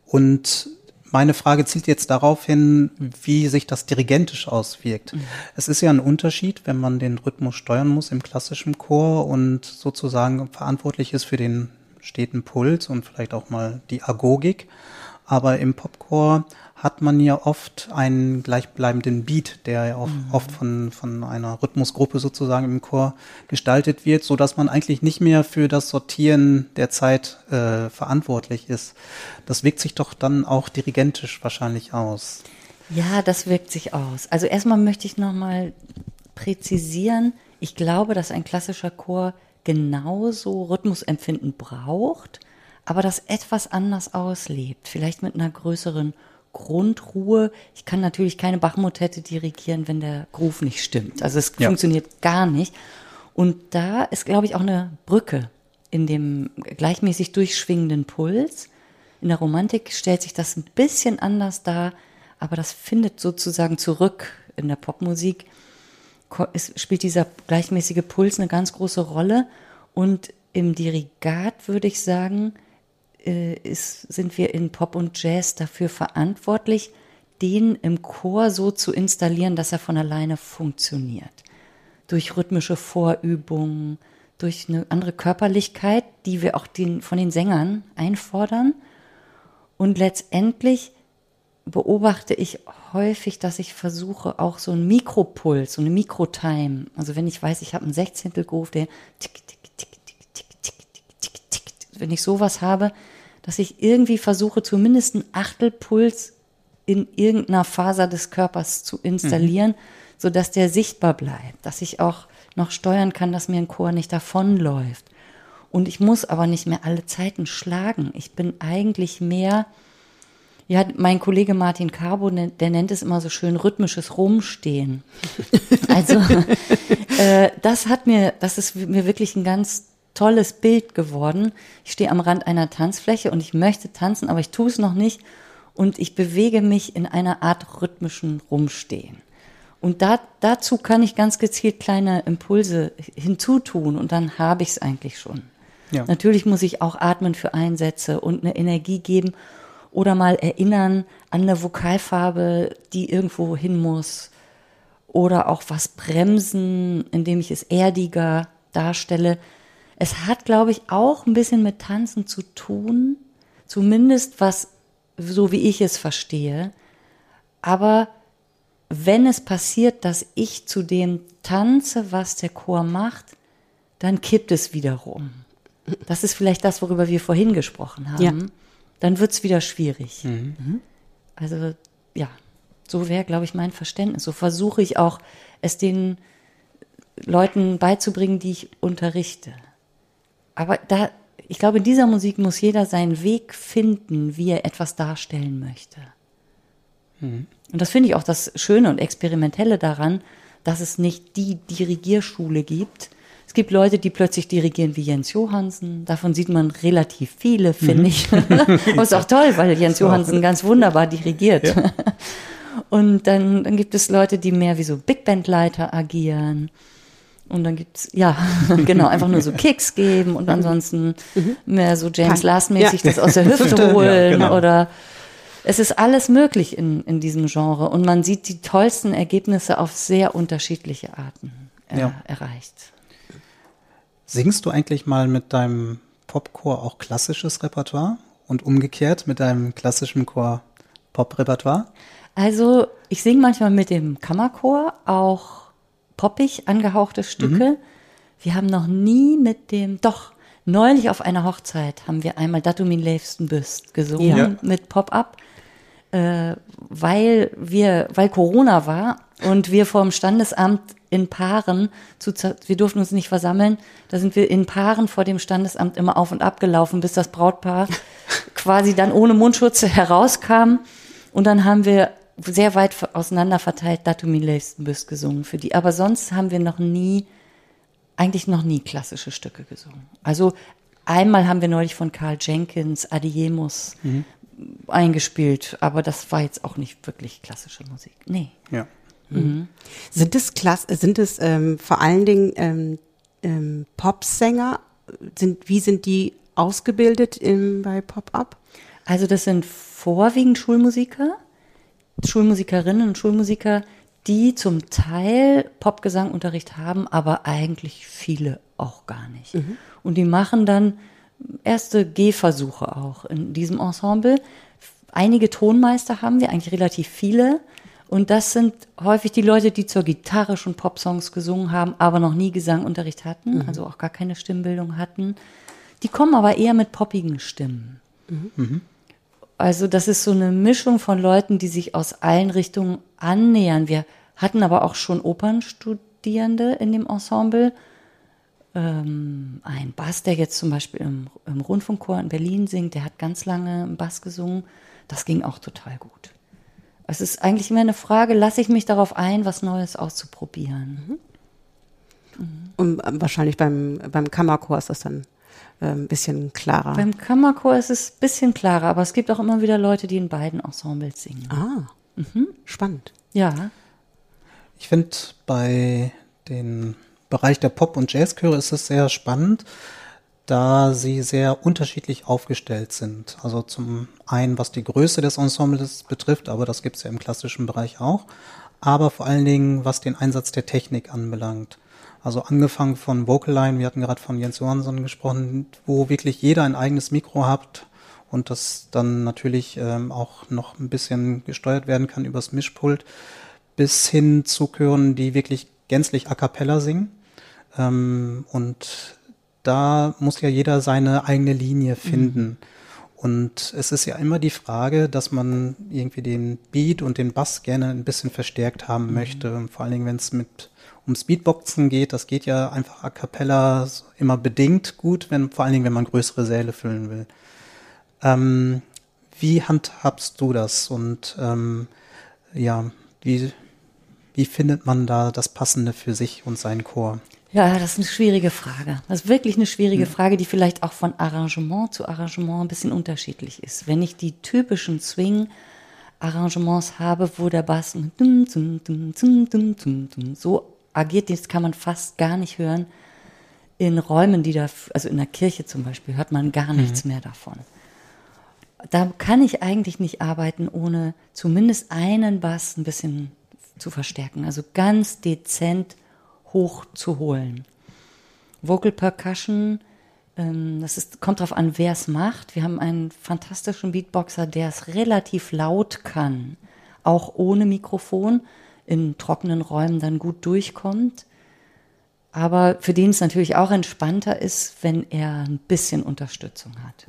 Speaker 3: und meine Frage zielt jetzt darauf hin, wie sich das dirigentisch auswirkt. Mhm. Es ist ja ein Unterschied, wenn man den Rhythmus steuern muss im klassischen Chor und sozusagen verantwortlich ist für den steten Puls und vielleicht auch mal die Agogik. Aber im Popcore hat man ja oft einen gleichbleibenden Beat, der ja auch mhm. oft von, von einer Rhythmusgruppe sozusagen im Chor gestaltet wird, so dass man eigentlich nicht mehr für das Sortieren der Zeit äh, verantwortlich ist. Das wirkt sich doch dann auch dirigentisch wahrscheinlich aus.
Speaker 4: Ja, das wirkt sich aus. Also erstmal möchte ich nochmal präzisieren, ich glaube, dass ein klassischer Chor genauso Rhythmusempfinden braucht, aber das etwas anders auslebt. Vielleicht mit einer größeren Grundruhe. Ich kann natürlich keine Bachmotette dirigieren, wenn der Groove nicht stimmt. Also es
Speaker 3: Ja.
Speaker 4: funktioniert gar nicht. Und da ist, glaube ich, auch eine Brücke in dem gleichmäßig durchschwingenden Puls. In der Romantik stellt sich das ein bisschen anders dar, aber das findet sozusagen zurück in der Popmusik. Es spielt dieser gleichmäßige Puls eine ganz große Rolle. Und im Dirigat würde ich sagen, äh, ist, sind wir in Pop und Jazz dafür verantwortlich, den im Chor so zu installieren, dass er von alleine funktioniert. Durch rhythmische Vorübungen, durch eine andere Körperlichkeit, die wir auch den, von den Sängern einfordern. Und letztendlich beobachte ich häufig, dass ich versuche, auch so einen Mikropuls, so eine Mikrotime, also wenn ich weiß, ich habe einen Sechzehntel Groove, der tick, tick, wenn ich sowas habe, dass ich irgendwie versuche, zumindest einen Achtelpuls in irgendeiner Faser des Körpers zu installieren, sodass der sichtbar bleibt, dass ich auch noch steuern kann, dass mir ein Chor nicht davonläuft. Und ich muss aber nicht mehr alle Zeiten schlagen. Ich bin eigentlich mehr, ja, mein Kollege Martin Carbo, ne- der nennt es immer so schön rhythmisches Rumstehen. [LAUGHS] Also, äh, das hat mir, das ist mir wirklich ein ganz tolles Bild geworden. Ich stehe am Rand einer Tanzfläche und ich möchte tanzen, aber ich tue es noch nicht. Und ich bewege mich in einer Art rhythmischen Rumstehen. Und da, dazu kann ich ganz gezielt kleine Impulse hinzutun und dann habe ich es eigentlich schon.
Speaker 3: Ja.
Speaker 4: Natürlich muss ich auch atmen für Einsätze und eine Energie geben oder mal erinnern an eine Vokalfarbe, die irgendwo hin muss. Oder auch was bremsen, indem ich es erdiger darstelle. Es hat, glaube ich, auch ein bisschen mit Tanzen zu tun. Zumindest was, so wie ich es verstehe. Aber wenn es passiert, dass ich zu dem tanze, was der Chor macht, dann kippt es wiederum. Das ist vielleicht das, worüber wir vorhin gesprochen haben.
Speaker 2: Ja.
Speaker 4: Dann wird es wieder schwierig. Mhm. Also ja, so wäre, glaube ich, mein Verständnis. So versuche ich auch, es den Leuten beizubringen, die ich unterrichte. Aber da, ich glaube, in dieser Musik muss jeder seinen Weg finden, wie er etwas darstellen möchte. Und das finde ich auch das Schöne und Experimentelle daran, dass es nicht die Dirigierschule gibt. Es gibt Leute, die plötzlich dirigieren wie Jens Johansen. Davon sieht man relativ viele, finde ich. [LAUGHS] [LAUGHS] Aber ist auch toll, weil Jens Johansen ganz wunderbar dirigiert. [LAUGHS] Und dann, dann gibt es Leute, die mehr wie so Big Band Leiter agieren. Und dann gibt's ja, [LAUGHS] genau, einfach nur so Kicks geben und ansonsten mehr so James Last-mäßig
Speaker 2: ja.
Speaker 4: das aus der Hüfte [LAUGHS]
Speaker 3: Ja,
Speaker 4: holen
Speaker 3: genau.
Speaker 4: oder es ist alles möglich in, in diesem Genre und man sieht die tollsten Ergebnisse auf sehr unterschiedliche Arten äh,
Speaker 3: Ja.
Speaker 4: erreicht.
Speaker 3: Singst du eigentlich mal mit deinem Popchor auch klassisches Repertoire und umgekehrt mit deinem klassischen Chor Pop-Repertoire?
Speaker 4: Also ich singe manchmal mit dem Kammerchor auch poppig angehauchte Stücke. Wir haben noch nie mit dem, doch, neulich auf einer Hochzeit haben wir einmal Dat du min leefsten bist gesungen
Speaker 3: Ja.
Speaker 4: mit Pop-Up, äh, weil wir, weil Corona war und wir vom Standesamt in Paaren, zu, wir durften uns nicht versammeln, da sind wir in Paaren vor dem Standesamt immer auf und ab gelaufen, bis das Brautpaar [LAUGHS] quasi dann ohne Mundschutz herauskam. Und dann haben wir sehr weit auseinander verteilt Dat du min leefsten bist gesungen für die. Aber sonst haben wir noch nie, eigentlich noch nie klassische Stücke gesungen. Also einmal haben wir neulich von Carl Jenkins Adiemus eingespielt, aber das war jetzt auch nicht wirklich klassische Musik. Nee.
Speaker 3: Ja.
Speaker 2: Sind es Klass sind es ähm, vor allen Dingen ähm, ähm, Popsänger? Sind, wie sind die ausgebildet im, bei Pop-Up?
Speaker 4: Also das sind vorwiegend Schulmusiker, Schulmusikerinnen und Schulmusiker, die zum Teil Popgesangunterricht haben, aber eigentlich viele auch gar nicht. Und die machen dann erste Gehversuche auch in diesem Ensemble. Einige Tonmeister haben wir, eigentlich relativ viele. Und das sind häufig die Leute, die zur Gitarre schon Popsongs gesungen haben, aber noch nie Gesangunterricht hatten, also auch gar keine Stimmbildung hatten. Die kommen aber eher mit poppigen Stimmen. Also das ist so eine Mischung von Leuten, die sich aus allen Richtungen annähern. Wir hatten aber auch schon Opernstudierende in dem Ensemble. Ähm, ein Bass, der jetzt zum Beispiel im, im Rundfunkchor in Berlin singt, der hat ganz lange im Bass gesungen. Das ging auch total gut. Es ist eigentlich immer eine Frage, lasse ich mich darauf ein, was Neues auszuprobieren.
Speaker 2: Mhm. Und wahrscheinlich beim, beim Kammerchor ist das dann ein bisschen klarer.
Speaker 4: Beim Kammerchor ist es ein bisschen klarer, aber es gibt auch immer wieder Leute, die in beiden Ensembles singen.
Speaker 2: ah, mhm. spannend.
Speaker 4: Ja,
Speaker 3: Ich finde, bei den Bereich der Pop- und Jazzchöre ist es sehr spannend, da sie sehr unterschiedlich aufgestellt sind. Also zum einen, was die Größe des Ensembles betrifft, aber das gibt es ja im klassischen Bereich auch, aber vor allen Dingen, was den Einsatz der Technik anbelangt. Also angefangen von Vocaline, wir hatten gerade von Jens Johansson gesprochen, wo wirklich jeder ein eigenes Mikro hat und das dann natürlich ähm, auch noch ein bisschen gesteuert werden kann übers Mischpult, bis hin zu Chören, die wirklich gänzlich a cappella singen. Ähm, und da muss ja jeder seine eigene Linie finden. Und es ist ja immer die Frage, dass man irgendwie den Beat und den Bass gerne ein bisschen verstärkt haben möchte. Und vor allen Dingen, wenn es mit ums Beatboxen geht, das geht ja einfach a cappella immer bedingt gut, wenn, vor allen Dingen, wenn man größere Säle füllen will. Ähm, wie handhabst du das? Und ähm, ja, wie, wie findet man da das Passende für sich und seinen Chor?
Speaker 4: Ja, das ist eine schwierige Frage. Das ist wirklich eine schwierige Frage, die vielleicht auch von Arrangement zu Arrangement ein bisschen unterschiedlich ist. Wenn ich die typischen Swing-Arrangements habe, wo der Bass so agiert, das kann man fast gar nicht hören. In Räumen, die da, also in der Kirche zum Beispiel, hört man gar nichts mehr davon. Da kann ich eigentlich nicht arbeiten, ohne zumindest einen Bass ein bisschen zu verstärken. Also ganz dezent hochzuholen. Vocal Percussion, ähm, das ist, kommt darauf an, wer es macht. Wir haben einen fantastischen Beatboxer, der es relativ laut kann, auch ohne Mikrofon, in trockenen Räumen dann gut durchkommt. Aber für den es natürlich auch entspannter ist, wenn er ein bisschen Unterstützung hat.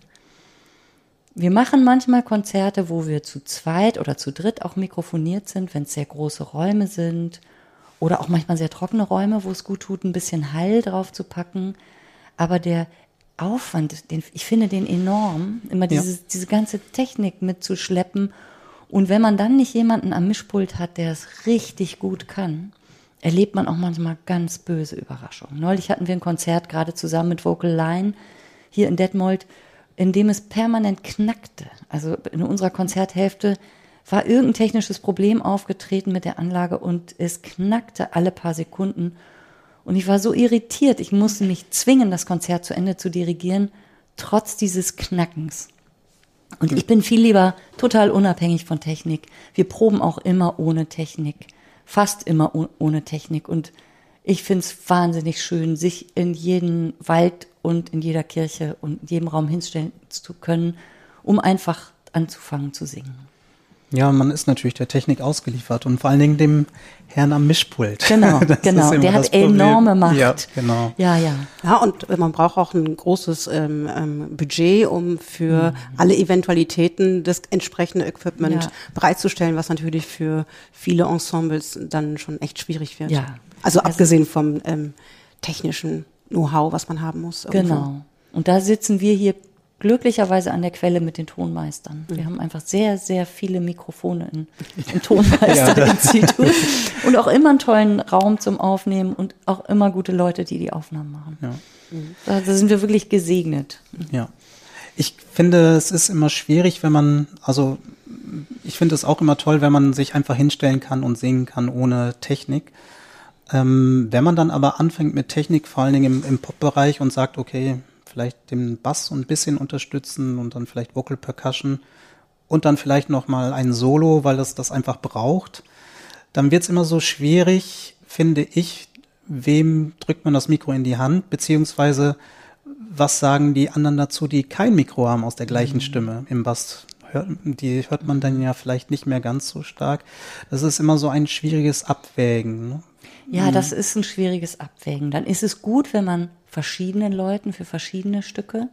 Speaker 4: Wir machen manchmal Konzerte, wo wir zu zweit oder zu dritt auch mikrofoniert sind, wenn es sehr große Räume sind oder auch manchmal sehr trockene Räume, wo es gut tut, ein bisschen Hall drauf zu packen. Aber der Aufwand, den, ich finde den enorm, immer diese, diese ganze Technik mitzuschleppen. Und wenn man dann nicht jemanden am Mischpult hat, der es richtig gut kann, erlebt man auch manchmal ganz böse Überraschungen. Neulich hatten wir ein Konzert gerade zusammen mit Vocal Line hier in Detmold, in dem es permanent knackte. Also in unserer Konzerthälfte war irgendein technisches Problem aufgetreten mit der Anlage und es knackte alle paar Sekunden. Und ich war so irritiert, ich musste mich zwingen, das Konzert zu Ende zu dirigieren, trotz dieses Knackens. Und ich bin viel lieber total unabhängig von Technik. Wir proben auch immer ohne Technik, fast immer oh- ohne Technik. Und ich finde es wahnsinnig schön, sich in jeden Wald und in jeder Kirche und in jedem Raum hinstellen zu können, um einfach anzufangen zu singen.
Speaker 3: Ja, man ist natürlich der Technik ausgeliefert und vor allen Dingen dem Herrn am Mischpult.
Speaker 4: Genau, [LAUGHS]
Speaker 3: Das
Speaker 4: genau. Der hat enorme Macht.
Speaker 3: Ja, genau.
Speaker 4: Ja, ja.
Speaker 2: Ja, und äh, man braucht auch ein großes ähm, ähm, Budget, um für alle Eventualitäten das entsprechende Equipment
Speaker 4: Ja.
Speaker 2: bereitzustellen, was natürlich für viele Ensembles dann schon echt schwierig wird.
Speaker 4: Ja.
Speaker 2: Also,
Speaker 4: Also-
Speaker 2: abgesehen vom ähm, technischen Know-how, was man haben muss. irgendwo.
Speaker 4: Genau. Und da sitzen wir hier glücklicherweise an der Quelle mit den Tonmeistern. Wir haben einfach sehr, sehr viele Mikrofone in, [LAUGHS] im Tonmeisterinstitut und auch immer einen tollen Raum zum Aufnehmen und auch immer gute Leute, die die Aufnahmen machen.
Speaker 3: Ja.
Speaker 4: Da, da sind wir wirklich gesegnet.
Speaker 3: Ja. Ich finde, es ist immer schwierig, wenn man, also ich finde es auch immer toll, wenn man sich einfach hinstellen kann und singen kann ohne Technik. Ähm, wenn man dann aber anfängt mit Technik, vor allen Dingen im, im Pop-Bereich und sagt, okay, vielleicht den Bass so ein bisschen unterstützen und dann vielleicht Vocal Percussion und dann vielleicht noch mal ein Solo, weil es das einfach braucht, dann wird es immer so schwierig, finde ich, wem drückt man das Mikro in die Hand, beziehungsweise was sagen die anderen dazu, die kein Mikro haben aus der gleichen Stimme im Bass? Hört, die hört man dann ja vielleicht nicht mehr ganz so stark. Das ist immer so ein schwieriges Abwägen. Ne?
Speaker 4: Ja, das ist ein schwieriges Abwägen. Dann ist es gut, wenn man verschiedenen Leuten für verschiedene Stücke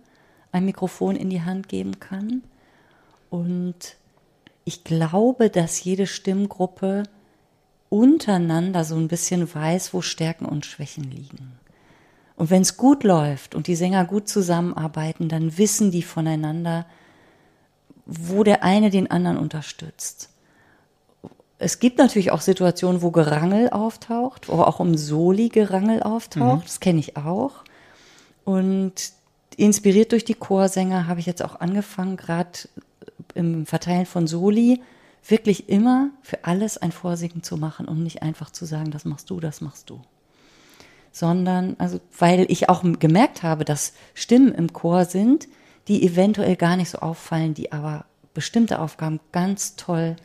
Speaker 4: ein Mikrofon in die Hand geben kann. Und ich glaube, dass jede Stimmgruppe untereinander so ein bisschen weiß, wo Stärken und Schwächen liegen. Und wenn es gut läuft und die Sänger gut zusammenarbeiten, dann wissen die voneinander, wo der eine den anderen unterstützt. Es gibt natürlich auch Situationen, wo Gerangel auftaucht, wo auch um Soli Gerangel auftaucht. Mhm. Das kenne ich auch. Und inspiriert durch die Chorsänger habe ich jetzt auch angefangen, gerade im Verteilen von Soli, wirklich immer für alles ein Vorsingen zu machen und nicht einfach zu sagen, das machst du, das machst du. Sondern, also, weil ich auch gemerkt habe, dass Stimmen im Chor sind, die eventuell gar nicht so auffallen, die aber bestimmte Aufgaben ganz toll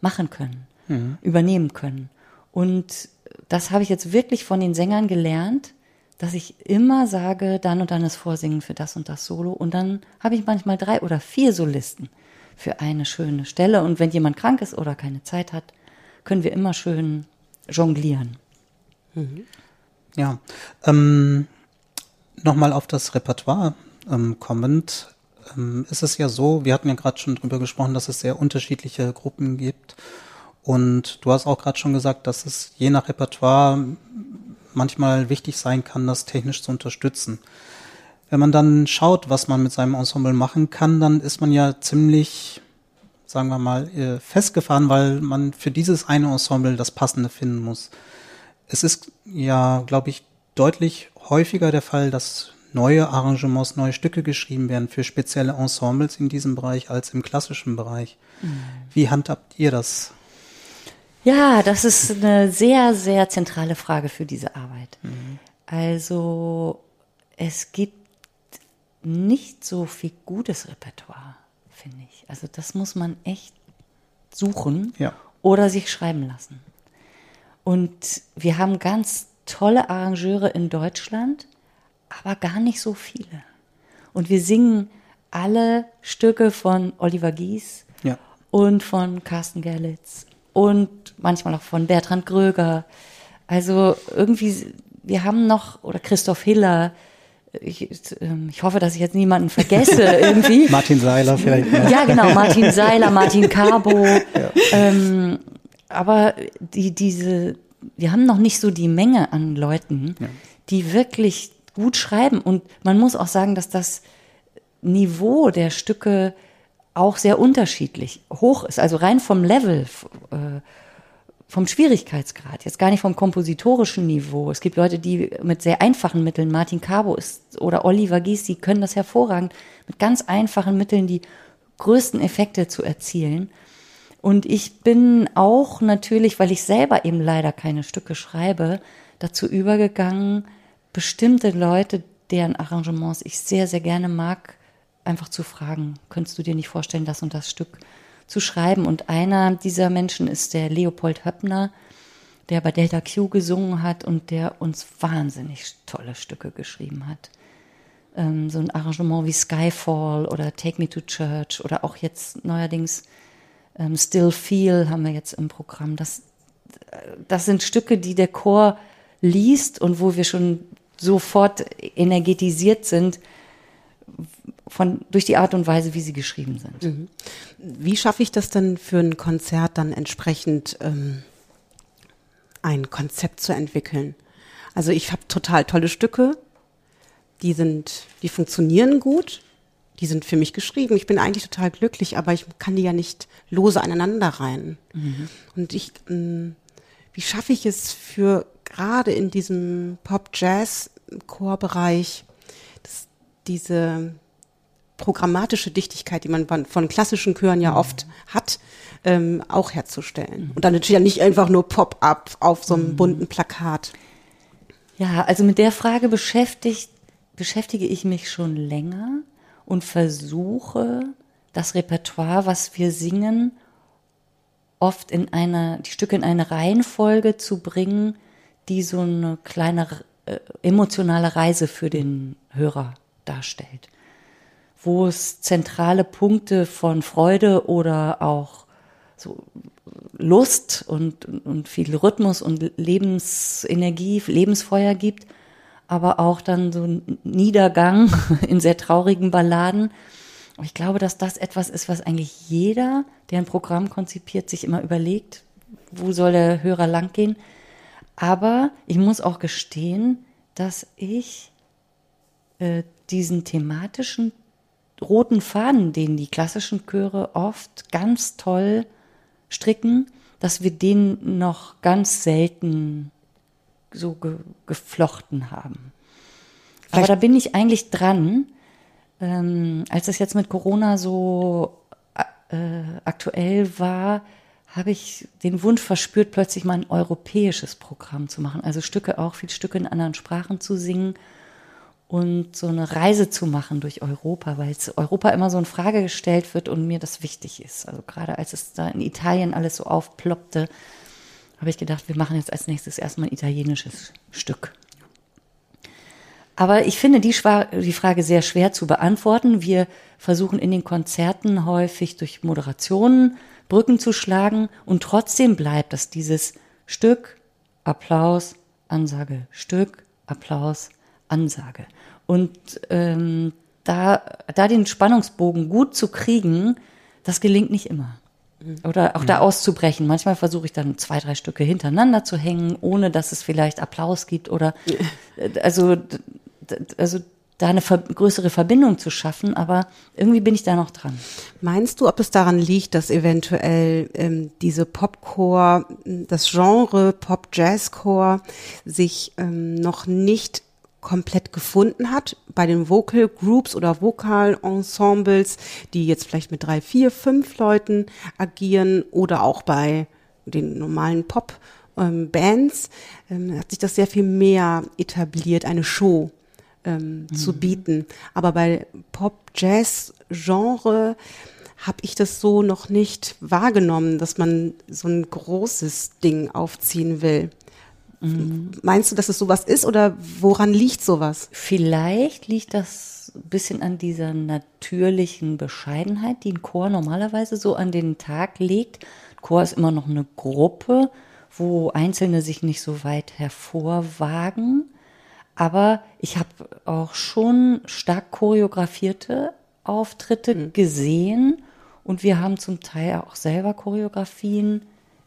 Speaker 4: machen können, mhm. übernehmen können. Und das habe ich jetzt wirklich von den Sängern gelernt, dass ich immer sage, dann und dann ist Vorsingen für das und das Solo. Und dann habe ich manchmal drei oder vier Solisten für eine schöne Stelle. Und wenn jemand krank ist oder keine Zeit hat, können wir immer schön jonglieren.
Speaker 3: Mhm. Ja, ähm, nochmal auf das Repertoire ähm, kommend ähm, ist es ja so, wir hatten ja gerade schon drüber gesprochen, dass es sehr unterschiedliche Gruppen gibt. Und du hast auch gerade schon gesagt, dass es je nach Repertoire manchmal wichtig sein kann, das technisch zu unterstützen. Wenn man dann schaut, was man mit seinem Ensemble machen kann, dann ist man ja ziemlich, sagen wir mal, äh, festgefahren, weil man für dieses eine Ensemble das Passende finden muss. Es ist ja, glaube ich, deutlich häufiger der Fall, dass neue Arrangements, neue Stücke geschrieben werden für spezielle Ensembles in diesem Bereich als im klassischen Bereich. Mhm. Wie handhabt ihr das?
Speaker 4: Ja, das ist eine sehr, sehr zentrale Frage für diese Arbeit. Mhm. Also es gibt nicht so viel gutes Repertoire, finde ich. Also das muss man echt suchen ja. oder sich schreiben lassen. Und wir haben ganz tolle Arrangeure in Deutschland, aber gar nicht so viele. Und wir singen alle Stücke von Oliver Gies ja. und von Carsten Gerlitz und manchmal auch von Bertrand Gröger. Also irgendwie, wir haben noch, oder Christoph Hiller, ich, ähm, ich hoffe, dass ich jetzt niemanden vergesse [LAUGHS] irgendwie.
Speaker 3: Martin Seiler vielleicht.
Speaker 4: Noch. Ja, genau, Martin Seiler, Martin Carbo. [LAUGHS] Ja. Ähm, aber die, diese, wir haben noch nicht so die Menge an Leuten, ja. die wirklich gut schreiben. Und man muss auch sagen, dass das Niveau der Stücke auch sehr unterschiedlich hoch ist. Also rein vom Level, äh, vom Schwierigkeitsgrad, jetzt gar nicht vom kompositorischen Niveau. Es gibt Leute, die mit sehr einfachen Mitteln, Martin Cabo ist oder Oliver Gies, die können das hervorragend, mit ganz einfachen Mitteln die größten Effekte zu erzielen. Und ich bin auch natürlich, weil ich selber eben leider keine Stücke schreibe, dazu übergegangen, bestimmte Leute, deren Arrangements ich sehr, sehr gerne mag, einfach zu fragen, könntest du dir nicht vorstellen, das und das Stück zu schreiben? Und einer dieser Menschen ist der Leopold Höppner, der bei Delta Q gesungen hat und der uns wahnsinnig tolle Stücke geschrieben hat. Ähm, so ein Arrangement wie Skyfall oder Take Me to Church oder auch jetzt neuerdings ähm, Still Feel haben wir jetzt im Programm. Das, das sind Stücke, die der Chor liest und wo wir schon sofort energetisiert sind von, durch die Art und Weise, wie sie geschrieben sind. Mhm.
Speaker 2: Wie schaffe ich das denn für ein Konzert dann entsprechend ähm, ein Konzept zu entwickeln? Also ich habe total tolle Stücke, die sind, die funktionieren gut, die sind für mich geschrieben. Ich bin eigentlich total glücklich, aber ich kann die ja nicht lose aneinander rein. Mhm. Und ich, ähm, wie schaffe ich es für gerade in diesem Pop-Jazz-Chorbereich, diese programmatische Dichtigkeit, die man von klassischen Chören ja mhm. oft hat, ähm, auch herzustellen. Mhm. Und dann natürlich ja nicht einfach nur Pop-up auf so einem mhm. bunten Plakat.
Speaker 4: Ja, also mit der Frage beschäftigt, beschäftige ich mich schon länger und versuche, das Repertoire, was wir singen, oft in eine, die Stücke in eine Reihenfolge zu bringen, die so eine kleine äh, emotionale Reise für den Hörer darstellt, wo es zentrale Punkte von Freude oder auch so Lust und, und viel Rhythmus und Lebensenergie, Lebensfeuer gibt, aber auch dann so ein Niedergang [LAUGHS] in sehr traurigen Balladen. Ich glaube, dass das etwas ist, was eigentlich jeder, der ein Programm konzipiert, sich immer überlegt, wo soll der Hörer langgehen. Aber ich muss auch gestehen, dass ich äh, diesen thematischen roten Faden, den die klassischen Chöre oft ganz toll stricken, dass wir den noch ganz selten so ge geflochten haben. Aber da bin ich eigentlich dran. Ähm, als es jetzt mit Corona so äh, aktuell war, habe ich den Wunsch verspürt, plötzlich mal ein europäisches Programm zu machen. Also Stücke auch, viele Stücke in anderen Sprachen zu singen und so eine Reise zu machen durch Europa, weil Europa immer so in Frage gestellt wird und mir das wichtig ist. Also gerade als es da in Italien alles so aufploppte, habe ich gedacht, wir machen jetzt als nächstes erstmal ein italienisches Stück. Aber ich finde die, die, Frage sehr schwer zu beantworten. Wir versuchen in den Konzerten häufig durch Moderationen Brücken zu schlagen und trotzdem bleibt das dieses Stück, Applaus, Ansage, Stück, Applaus, Ansage. Und ähm, da, da den Spannungsbogen gut zu kriegen, das gelingt nicht immer. Oder auch da auszubrechen. Manchmal versuche ich dann zwei, drei Stücke hintereinander zu hängen, ohne dass es vielleicht Applaus gibt oder also, also da eine größere Verbindung zu schaffen, aber irgendwie bin ich da noch dran.
Speaker 2: Meinst du, ob es daran liegt, dass eventuell ähm, diese Popcore, das Genre Pop-Jazz-Core sich ähm, noch nicht komplett gefunden hat bei den Vocal Groups oder Vokalensembles, die jetzt vielleicht mit drei, vier, fünf Leuten agieren oder auch bei den normalen Pop ähm, Bands ähm, hat sich das sehr viel mehr etabliert, eine Show ähm, mhm. zu bieten. Aber bei Pop-Jazz-Genre habe ich das so noch nicht wahrgenommen, dass man so ein großes Ding aufziehen will. Mhm. Meinst du, dass es sowas ist oder woran liegt sowas?
Speaker 4: Vielleicht liegt das ein bisschen an dieser natürlichen Bescheidenheit, die ein Chor normalerweise so an den Tag legt. Ein Chor ist immer noch eine Gruppe, wo Einzelne sich nicht so weit hervorwagen. Aber ich habe auch schon stark choreografierte Auftritte mhm. gesehen und wir haben zum Teil auch selber Choreografien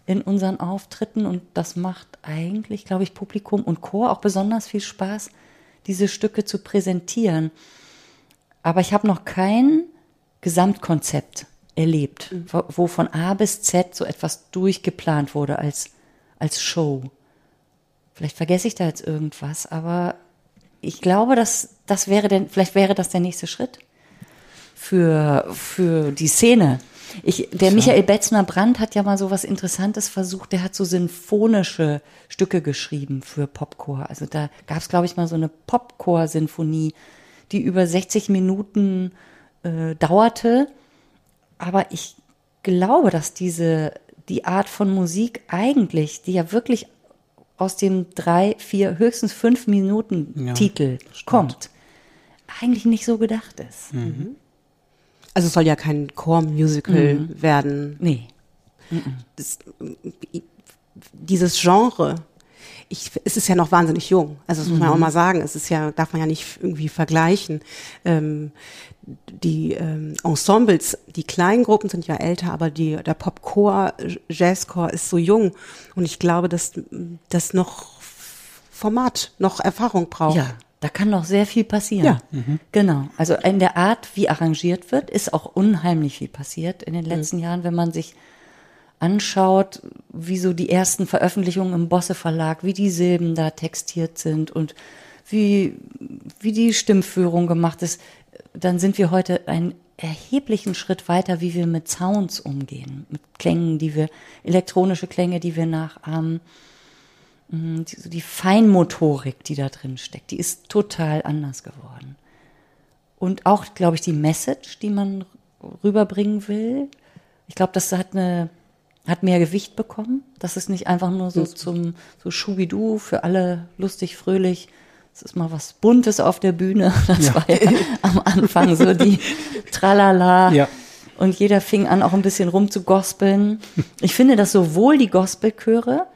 Speaker 4: in unseren Auftritten und das macht eigentlich, glaube ich, Publikum und Chor auch besonders viel Spaß, diese Stücke zu präsentieren. Aber ich habe noch kein Gesamtkonzept erlebt, mhm. wo von A bis Z so etwas durchgeplant wurde als, als Show. Vielleicht vergesse ich da jetzt irgendwas, aber ich glaube, dass das wäre denn, vielleicht wäre das der nächste Schritt für, für die Szene ich, der ja. Michael Betzner Brandt hat ja mal so was Interessantes versucht. Der hat so sinfonische Stücke geschrieben für Popcore. Also da gab es, glaube ich, mal so eine Popcore-Sinfonie, die über 60 Minuten äh, dauerte. Aber ich glaube, dass diese, die Art von Musik eigentlich, die ja wirklich aus dem drei, vier, höchstens fünf Minuten ja, Titel kommt, eigentlich nicht so gedacht ist. Mhm.
Speaker 2: Also es soll ja kein Core-Musical mhm. werden.
Speaker 4: Nee.
Speaker 2: Das, dieses Genre, ich, es ist ja noch wahnsinnig jung. Also das muss man mhm. auch mal sagen. Es ist ja, darf man ja nicht irgendwie vergleichen. Ähm, die ähm, Ensembles, die kleinen Gruppen sind ja älter, aber die, der Popcore, Jazzcore ist so jung. Und ich glaube, dass das noch Format, noch Erfahrung braucht.
Speaker 4: Ja. Da kann noch sehr viel passieren. Ja. Mhm. Genau. Also in der Art, wie arrangiert wird, ist auch unheimlich viel passiert in den letzten mhm. Jahren, wenn man sich anschaut, wie so die ersten Veröffentlichungen im Bosse Verlag, wie die Silben da textiert sind und wie, wie die Stimmführung gemacht ist, dann sind wir heute einen erheblichen Schritt weiter, wie wir mit Sounds umgehen, mit Klängen, die wir, elektronische Klänge, die wir nachahmen. Mhm, die, die Feinmotorik, die da drin steckt, die ist total anders geworden. Und auch, glaube ich, die Message, die man rüberbringen will. Ich glaube, das hat eine hat mehr Gewicht bekommen. Das ist nicht einfach nur so zum so Schubidu für alle lustig, fröhlich. Es ist mal was Buntes auf der Bühne. [LAUGHS] Das ja. war ja am Anfang so die Tralala. Ja. Und jeder fing an, auch ein bisschen rum zu gospeln. Ich finde, dass sowohl die Gospelchöre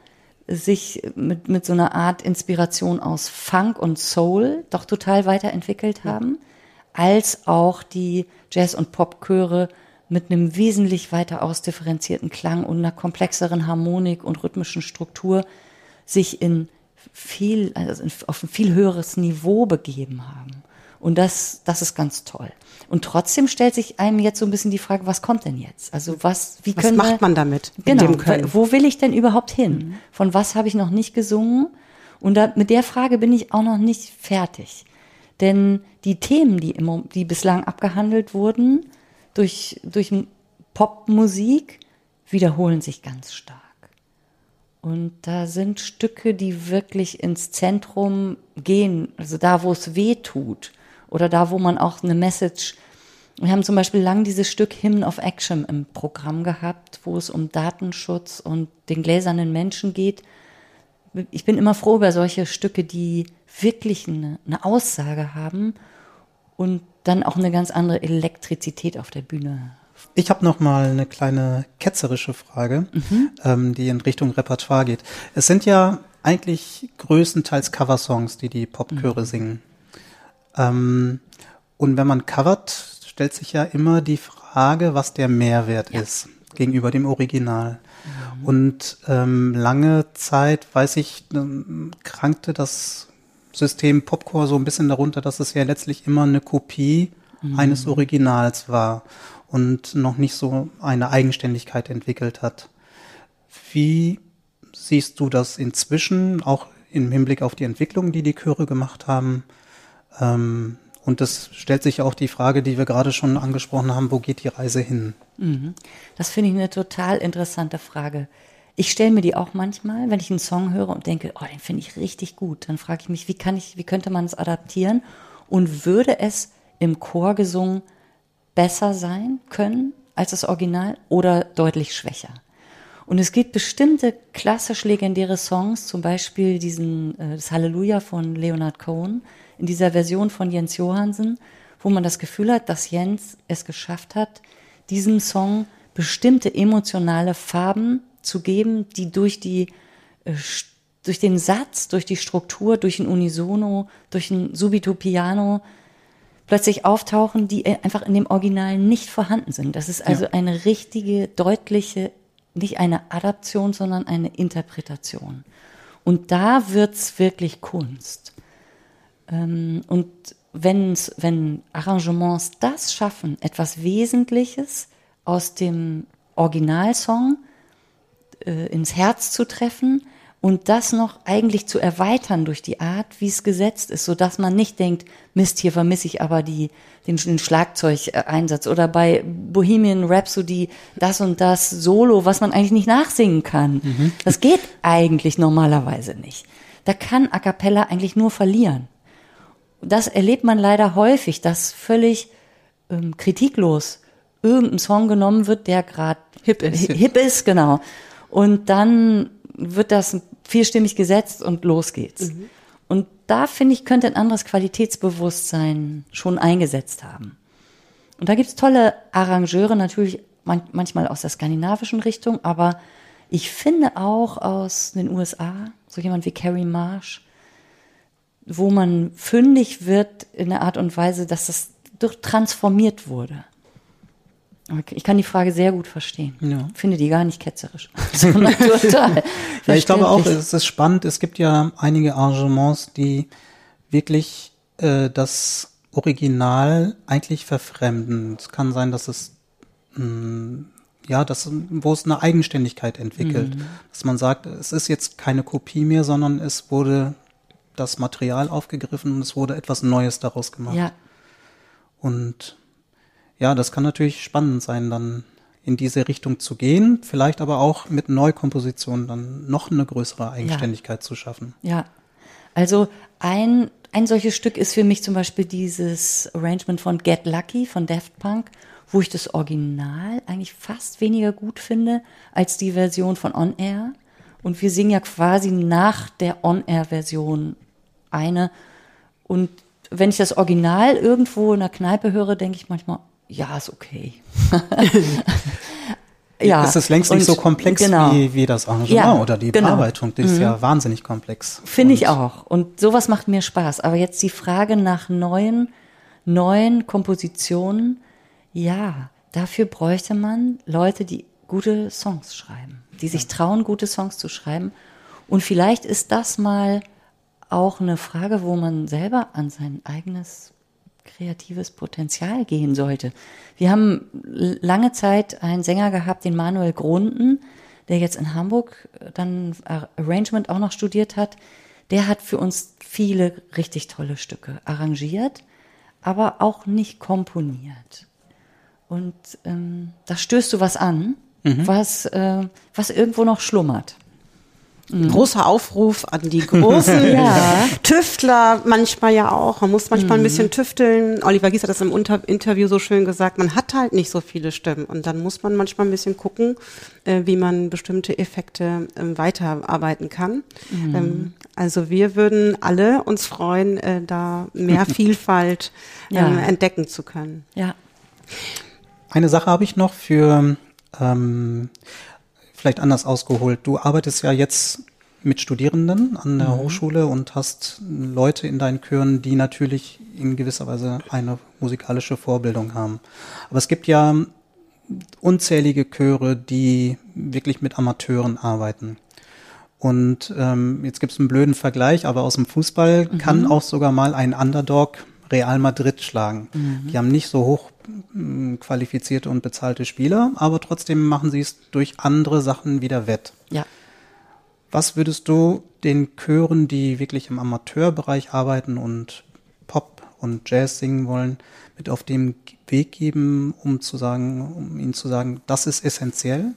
Speaker 4: sich mit, mit so einer Art Inspiration aus Funk und Soul doch total weiterentwickelt haben, als auch die Jazz- und Popchöre mit einem wesentlich weiter ausdifferenzierten Klang und einer komplexeren Harmonik und rhythmischen Struktur sich in viel, also auf ein viel höheres Niveau begeben haben. Und das, das ist ganz toll. Und trotzdem stellt sich einem jetzt so ein bisschen die Frage, was kommt denn jetzt? Also was, wie
Speaker 2: Was
Speaker 4: können
Speaker 2: macht
Speaker 4: wir,
Speaker 2: man damit? mit
Speaker 4: Genau, wo will ich denn überhaupt hin? Von was habe ich noch nicht gesungen? Und da, mit der Frage bin ich auch noch nicht fertig. Denn die Themen, die, im, Mom- die bislang abgehandelt wurden durch, durch Popmusik, wiederholen sich ganz stark. Und da sind Stücke, die wirklich ins Zentrum gehen, also da, wo es weh tut oder da, wo man auch eine Message. Wir haben zum Beispiel lang dieses Stück Hymn of Action im Programm gehabt, wo es um Datenschutz und den gläsernen Menschen geht. Ich bin immer froh über solche Stücke, die wirklich eine, eine Aussage haben und dann auch eine ganz andere Elektrizität auf der Bühne.
Speaker 3: Ich habe noch mal eine kleine ketzerische Frage, ähm, die in Richtung Repertoire geht. Es sind ja eigentlich größtenteils Coversongs, die die Popchöre singen. Ähm, und wenn man covert, stellt sich ja immer die Frage, was der Mehrwert ist gegenüber dem Original. Und ähm, lange Zeit, weiß ich, ähm, krankte das System Popcore so ein bisschen darunter, dass es ja letztlich immer eine Kopie eines Originals war und noch nicht so eine Eigenständigkeit entwickelt hat. Wie siehst du das inzwischen, auch im Hinblick auf die Entwicklung, die die Chöre gemacht haben? Ähm, und es stellt sich auch die Frage, die wir gerade schon angesprochen haben, wo geht die Reise hin?
Speaker 4: Das finde ich eine total interessante Frage. Ich stelle mir die auch manchmal, wenn ich einen Song höre und denke, oh, den finde ich richtig gut. Dann frage ich mich, wie kann ich, wie könnte man es adaptieren? Und würde es im Chor gesungen besser sein können als das Original oder deutlich schwächer? Und es gibt bestimmte klassisch legendäre Songs, zum Beispiel diesen äh, das Halleluja von Leonard Cohen in dieser Version von Jens Johansen, wo man das Gefühl hat, dass Jens es geschafft hat, diesem Song bestimmte emotionale Farben zu geben, die durch die äh, durch den Satz, durch die Struktur, durch ein Unisono, durch ein Subito Piano plötzlich auftauchen, die äh, einfach in dem Original nicht vorhanden sind. Das ist also eine richtige, deutliche, nicht eine Adaption, sondern eine Interpretation. Und da wird's wirklich Kunst. Ähm, und wenn's, wenn Arrangements das schaffen, etwas Wesentliches aus dem Originalsong äh, ins Herz zu treffen und das noch eigentlich zu erweitern durch die Art, wie es gesetzt ist, so dass man nicht denkt, Mist, hier vermisse ich aber die, den, den Schlagzeugeinsatz oder bei Bohemian Rhapsody das und das Solo, was man eigentlich nicht nachsingen kann. Das geht eigentlich normalerweise nicht. Da kann A Cappella eigentlich nur verlieren. Das erlebt man leider häufig, dass völlig ähm, kritiklos irgendein Song genommen wird, der gerade
Speaker 2: Hip ist.
Speaker 4: Hip ist, genau. Und dann wird das vierstimmig gesetzt und los geht's. Und da finde ich, könnte ein anderes Qualitätsbewusstsein schon eingesetzt haben. Und da gibt's tolle Arrangeure, natürlich man, manchmal aus der skandinavischen Richtung, aber ich finde auch aus den USA, so jemand wie Carrie Marsh, wo man fündig wird in der Art und Weise, dass das durch transformiert wurde. Ich kann die Frage sehr gut verstehen.
Speaker 3: Ja.
Speaker 4: Finde die gar nicht ketzerisch, [LAUGHS] sondern total.
Speaker 3: Ja, ich glaube auch, es ist spannend. Es gibt ja einige Arrangements, die wirklich äh, das Original eigentlich verfremden. Es kann sein, dass es mh, ja, dass, wo es eine Eigenständigkeit entwickelt. Dass man sagt, es ist jetzt keine Kopie mehr, sondern es wurde das Material aufgegriffen und es wurde etwas Neues daraus gemacht.
Speaker 4: Ja,
Speaker 3: Und ja, das kann natürlich spannend sein, dann in diese Richtung zu gehen, vielleicht aber auch mit Neukompositionen dann noch eine größere Eigenständigkeit zu schaffen.
Speaker 4: ja. Also ein, ein solches Stück ist für mich zum Beispiel dieses Arrangement von Get Lucky von Daft Punk, wo ich das Original eigentlich fast weniger gut finde als die Version von On Air. Und wir singen ja quasi nach der On-Air-Version eine. Und wenn ich das Original irgendwo in der Kneipe höre, denke ich manchmal, ja, ist okay. [LAUGHS] ja.
Speaker 3: Es ist längst nicht so komplex
Speaker 4: genau.
Speaker 3: wie, wie das Arrangement
Speaker 4: Ja,
Speaker 3: oder die
Speaker 4: genau.
Speaker 3: Bearbeitung. Die ist ja wahnsinnig komplex.
Speaker 4: Finde ich auch. Und sowas macht mir Spaß. Aber jetzt die Frage nach neuen, neuen Kompositionen. Ja, dafür bräuchte man Leute, die gute Songs schreiben, die sich trauen, gute Songs zu schreiben. Und vielleicht ist das mal auch eine Frage, wo man selber an sein eigenes kreatives Potenzial gehen sollte. Wir haben lange Zeit einen Sänger gehabt, den Manuel Grunden, der jetzt in Hamburg dann Arrangement auch noch studiert hat. Der hat für uns viele richtig tolle Stücke arrangiert, aber auch nicht komponiert. Und ähm, da stößt du was an, mhm. was, äh, was irgendwo noch schlummert.
Speaker 2: Mhm. Großer Aufruf an die großen [LAUGHS] ja. Tüftler, manchmal ja auch. Man muss manchmal mhm. ein bisschen tüfteln. Oliver Gies hat das im Unter Interview so schön gesagt, man hat halt nicht so viele Stimmen. Und dann muss man manchmal ein bisschen gucken, äh, wie man bestimmte Effekte äh, weiterarbeiten kann. Mhm. Ähm, also wir würden alle uns freuen, äh, da mehr [LAUGHS] Vielfalt ja. Ähm, entdecken zu können.
Speaker 4: Ja.
Speaker 3: Eine Sache habe ich noch für ähm, vielleicht anders ausgeholt. Du arbeitest ja jetzt mit Studierenden an der mhm. Hochschule und hast Leute in deinen Chören, die natürlich in gewisser Weise eine musikalische Vorbildung haben. Aber es gibt ja unzählige Chöre, die wirklich mit Amateuren arbeiten. Und ähm, jetzt gibt es einen blöden Vergleich, aber aus dem Fußball mhm. kann auch sogar mal ein Underdog Real Madrid schlagen. Mhm. Die haben nicht so hoch qualifizierte und bezahlte Spieler, aber trotzdem machen sie es durch andere Sachen wieder wett.
Speaker 4: Ja.
Speaker 3: Was würdest du den Chören, die wirklich im Amateurbereich arbeiten und Pop und Jazz singen wollen, mit auf den Weg geben, um zu sagen, um ihnen zu sagen, das ist essentiell,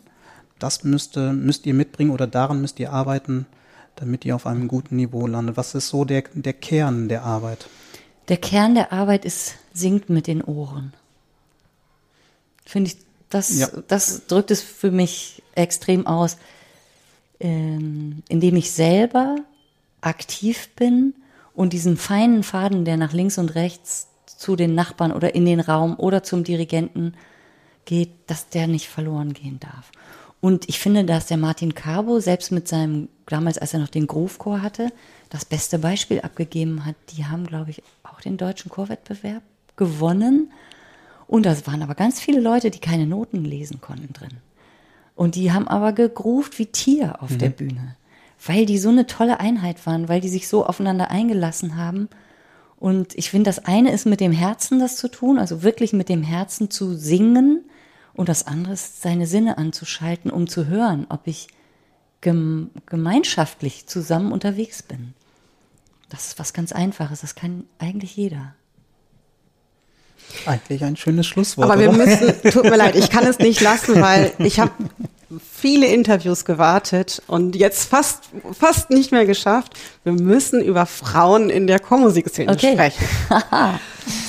Speaker 3: das müsste, müsst ihr mitbringen oder daran müsst ihr arbeiten, damit ihr auf einem guten Niveau landet? Was ist so der, der Kern der Arbeit?
Speaker 4: Der Kern der Arbeit ist, singt mit den Ohren. Finde ich, das, ja. das drückt es für mich extrem aus, ähm, indem ich selber aktiv bin und diesen feinen Faden, der nach links und rechts zu den Nachbarn oder in den Raum oder zum Dirigenten geht, dass der nicht verloren gehen darf. Und ich finde, dass der Martin Carbo selbst mit seinem, damals als er noch den Groove-Chor hatte, das beste Beispiel abgegeben hat. Die haben, glaube ich, auch den deutschen Chorwettbewerb gewonnen. Und das waren aber ganz viele Leute, die keine Noten lesen konnten drin. Und die haben aber gegruft wie Tier auf mhm. der Bühne, weil die so eine tolle Einheit waren, weil die sich so aufeinander eingelassen haben. Und ich finde, das eine ist mit dem Herzen das zu tun, also wirklich mit dem Herzen zu singen und das andere ist, seine Sinne anzuschalten, um zu hören, ob ich gem gemeinschaftlich zusammen unterwegs bin. Das ist was ganz Einfaches, das kann eigentlich jeder.
Speaker 3: Eigentlich ein schönes Schlusswort.
Speaker 2: Aber wir oder? müssen, [LAUGHS] tut mir leid, ich kann es nicht lassen, weil ich habe viele Interviews gewartet und jetzt fast, fast nicht mehr geschafft. Wir müssen über Frauen in der Chormusikszene okay. sprechen. [LAUGHS]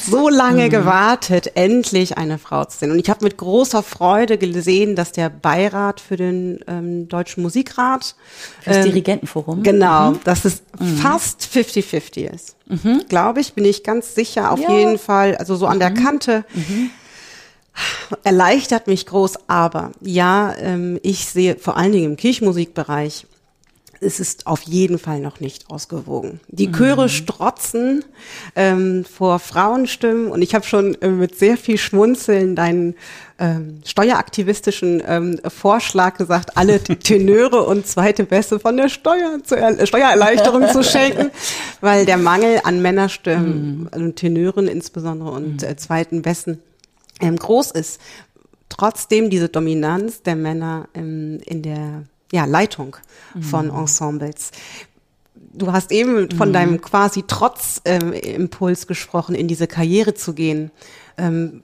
Speaker 2: so lange mhm. gewartet, endlich eine Frau zu sehen. Und ich habe mit großer Freude gesehen, dass der Beirat für den ähm, Deutschen Musikrat
Speaker 4: Fürs ähm, Dirigentenforum.
Speaker 2: Genau, mhm. dass es mhm. fast 50-50 ist. Mhm. Glaube ich, bin ich ganz sicher, auf ja. jeden Fall, also so an der mhm. Kante. Mhm erleichtert mich groß, aber ja, ähm, ich sehe vor allen Dingen im Kirchmusikbereich, es ist auf jeden Fall noch nicht ausgewogen. Die mhm. Chöre strotzen ähm, vor Frauenstimmen und ich habe schon äh, mit sehr viel Schmunzeln deinen ähm, steueraktivistischen ähm, Vorschlag gesagt, alle [LAUGHS] Tenöre und zweite Bässe von der Steuer zu er Steuererleichterung zu schenken, weil der Mangel an Männerstimmen, mhm. Tenören insbesondere und mhm. äh, zweiten Bässen ähm, groß ist. Trotzdem diese Dominanz der Männer ähm, in der ja, Leitung von mhm. Ensembles. Du hast eben von mhm. deinem quasi Trotzimpuls ähm, gesprochen, in diese Karriere zu gehen. Ähm,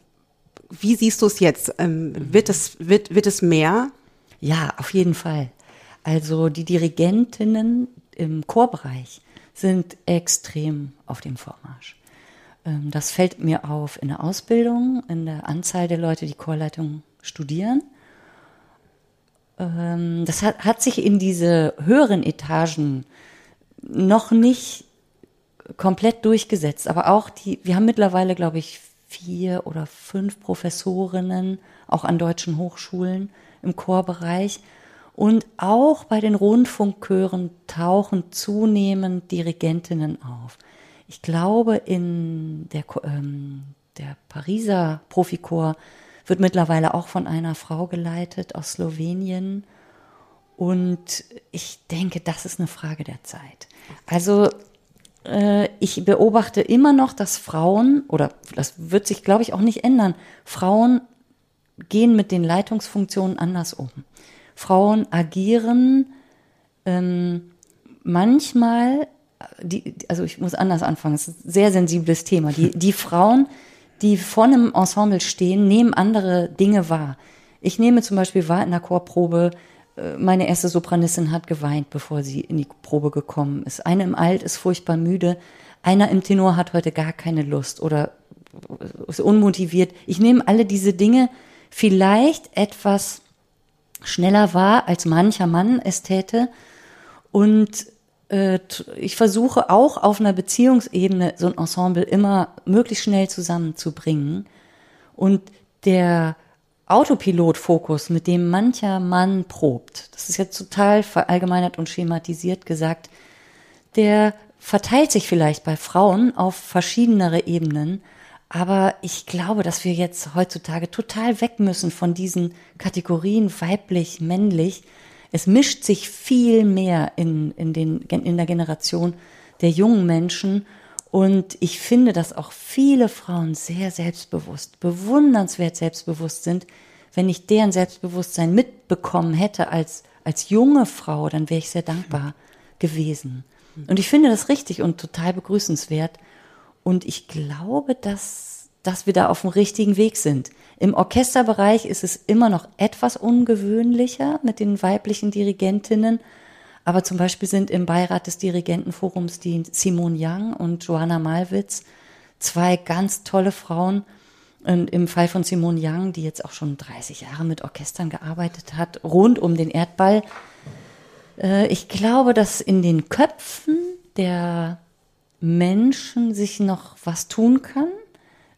Speaker 2: wie siehst du es jetzt? Ähm, mhm. wird, es, wird, wird es mehr?
Speaker 4: Ja, auf jeden Fall. Also die Dirigentinnen im Chorbereich sind extrem auf dem Vormarsch. Ähm, das fällt mir auf in der Ausbildung, in der Anzahl der Leute, die Chorleitung studieren. Ähm, das hat, hat sich in diese höheren Etagen noch nicht komplett durchgesetzt, aber auch die, wir haben mittlerweile, glaube ich, vier oder fünf Professorinnen, auch an deutschen Hochschulen im Chorbereich. Und auch bei den Rundfunkchören tauchen zunehmend Dirigentinnen auf. Ich glaube, in der, ähm, der Pariser Profichor wird mittlerweile auch von einer Frau geleitet aus Slowenien. Und ich denke, das ist eine Frage der Zeit. Also äh, ich beobachte immer noch, dass Frauen, oder das wird sich, glaube ich, auch nicht ändern, Frauen gehen mit den Leitungsfunktionen anders um. Frauen agieren ähm, manchmal, die, also ich muss anders anfangen, es ist ein sehr sensibles Thema. Die, die Frauen, die vor einem Ensemble stehen, nehmen andere Dinge wahr. Ich nehme zum Beispiel wahr in der Chorprobe, äh, meine erste Sopranistin hat geweint, bevor sie in die Probe gekommen ist. Eine im Alt ist furchtbar müde. Einer im Tenor hat heute gar keine Lust oder ist unmotiviert. Ich nehme alle diese Dinge vielleicht etwas schneller wahr, als mancher Mann es täte. Und ich versuche auch auf einer Beziehungsebene so ein Ensemble immer möglichst schnell zusammenzubringen. Und der Autopilot-Fokus, mit dem mancher Mann probt, das ist jetzt total verallgemeinert und schematisiert gesagt, der verteilt sich vielleicht bei Frauen auf verschiedenere Ebenen, aber ich glaube, dass wir jetzt heutzutage total weg müssen von diesen Kategorien weiblich, männlich. Es mischt sich viel mehr in, in, den, in der Generation der jungen Menschen. Und ich finde, dass auch viele Frauen sehr selbstbewusst, bewundernswert selbstbewusst sind. Wenn ich deren Selbstbewusstsein mitbekommen hätte als, als junge Frau, dann wäre ich sehr dankbar gewesen. Und ich finde das richtig und total begrüßenswert. Und ich glaube, dass, dass wir da auf dem richtigen Weg sind. Im Orchesterbereich ist es immer noch etwas ungewöhnlicher mit den weiblichen Dirigentinnen. Aber zum Beispiel sind im Beirat des Dirigentenforums die Simone Young und Joanna Malwitz zwei ganz tolle Frauen. Und im Fall von Simone Young, die jetzt auch schon 30 Jahre mit Orchestern gearbeitet hat, rund um den Erdball. Äh, ich glaube, dass in den Köpfen der Menschen sich noch was tun kann,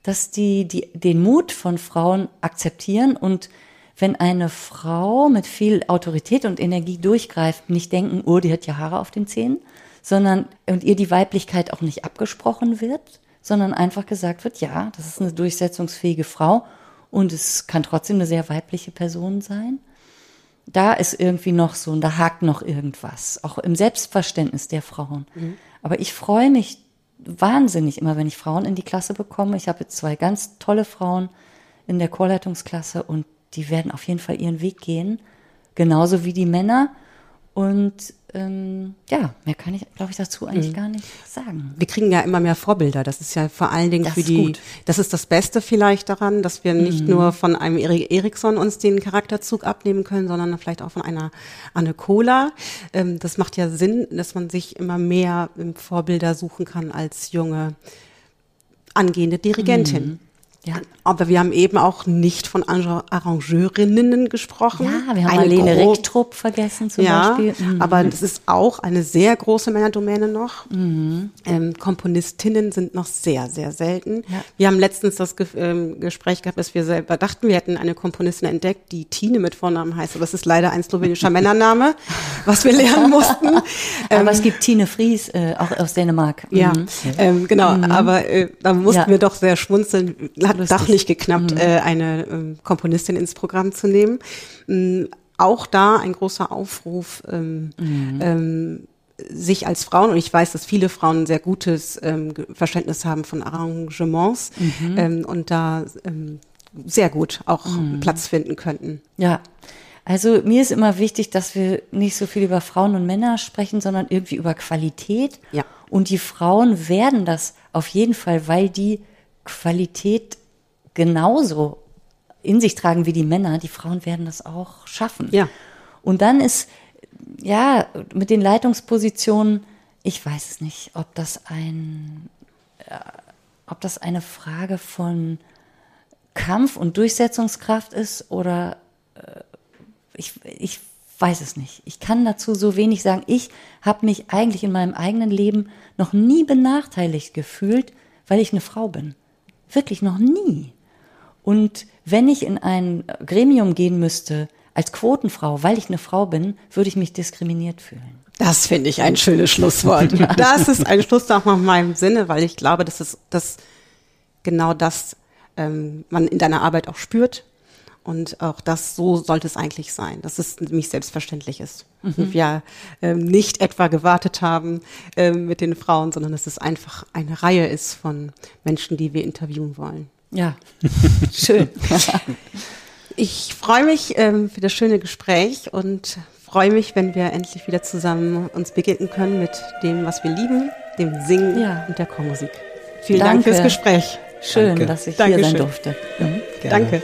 Speaker 4: dass die, die den Mut von Frauen akzeptieren und wenn eine Frau mit viel Autorität und Energie durchgreift, nicht denken, oh, die hat ja Haare auf den Zähnen, sondern und ihr die Weiblichkeit auch nicht abgesprochen wird, sondern einfach gesagt wird, ja, das ist eine durchsetzungsfähige Frau und es kann trotzdem eine sehr weibliche Person sein. Da ist irgendwie noch so, und da hakt noch irgendwas, auch im Selbstverständnis der Frauen. Mhm. Aber ich freue mich wahnsinnig immer, wenn ich Frauen in die Klasse bekomme. Ich habe jetzt zwei ganz tolle Frauen in der Chorleitungsklasse und die werden auf jeden Fall ihren Weg gehen, genauso wie die Männer. Und ähm, ja, mehr kann ich, glaube ich, dazu eigentlich mhm. gar nicht sagen.
Speaker 2: Wir kriegen ja immer mehr Vorbilder. Das ist ja vor allen Dingen das für die, gut. das ist das Beste vielleicht daran, dass wir nicht mhm. nur von einem Erik Eriksson uns den Charakterzug abnehmen können, sondern vielleicht auch von einer Anne Kohler. Ähm, das macht ja Sinn, dass man sich immer mehr Vorbilder suchen kann als junge angehende Dirigentin. Mhm. Ja. Aber wir haben eben auch nicht von Arrangeurinnen gesprochen.
Speaker 4: Ja, wir haben eine Marlene Richtrup vergessen zum ja, Beispiel.
Speaker 2: Mhm. Aber das ist auch eine sehr große Männerdomäne noch. Mhm. Ähm, Komponistinnen sind noch sehr, sehr selten. Ja. Wir haben letztens das Ge ähm, Gespräch gehabt, dass wir selber dachten, wir hätten eine Komponistin entdeckt, die Tine mit Vornamen heißt. Aber das ist leider ein slowenischer Männername, [LAUGHS] was wir lernen mussten. [LAUGHS] aber
Speaker 4: ähm, es gibt Tine Fries, äh, auch aus Dänemark.
Speaker 2: Mhm. Ja, ähm, genau. Mhm. Aber äh, da mussten wir doch sehr schmunzeln. Hat Lustig. doch nicht geklappt, mhm. äh, eine äh, Komponistin ins Programm zu nehmen. Ähm, auch da ein großer Aufruf. Ähm, mhm. ähm, sich als Frauen, und ich weiß, dass viele Frauen ein sehr gutes ähm, Verständnis haben von Arrangements mhm. ähm, und da ähm, sehr gut auch mhm. Platz finden könnten.
Speaker 4: Ja. Also mir ist immer wichtig, dass wir nicht so viel über Frauen und Männer sprechen, sondern irgendwie über Qualität. Ja. Und die Frauen werden das auf jeden Fall, weil die Qualität genauso in sich tragen wie die Männer, die Frauen werden das auch schaffen. Ja. Und dann ist, ja, mit den Leitungspositionen, ich weiß es nicht, ob das ein, äh, ob das eine Frage von Kampf und Durchsetzungskraft ist oder äh, ich, ich weiß es nicht. Ich kann dazu so wenig sagen. Ich habe mich eigentlich in meinem eigenen Leben noch nie benachteiligt gefühlt, weil ich eine Frau bin. Wirklich noch nie. Und wenn ich in ein Gremium gehen müsste als Quotenfrau, weil ich eine Frau bin, würde ich mich diskriminiert fühlen.
Speaker 2: Das finde ich ein schönes Schlusswort. Das ist ein Schlusswort nach meinem Sinne, weil ich glaube, dass es dass genau das ähm, man in deiner Arbeit auch spürt Und auch das, so sollte es eigentlich sein, dass es nämlich selbstverständlich ist. Mhm. Und wir ähm, nicht etwa gewartet haben ähm, mit den Frauen, sondern dass es einfach eine Reihe ist von Menschen, die wir interviewen wollen.
Speaker 4: Ja, [LAUGHS] schön.
Speaker 2: ich freue mich ähm, für das schöne Gespräch und freue mich, wenn wir endlich wieder zusammen uns begegnen können mit dem, was wir lieben, dem Singen ja. und der Chormusik. Vielen Danke. Dank fürs Gespräch.
Speaker 4: Schön, Danke. dass ich Dankeschön. hier sein durfte.
Speaker 2: Mhm. Danke.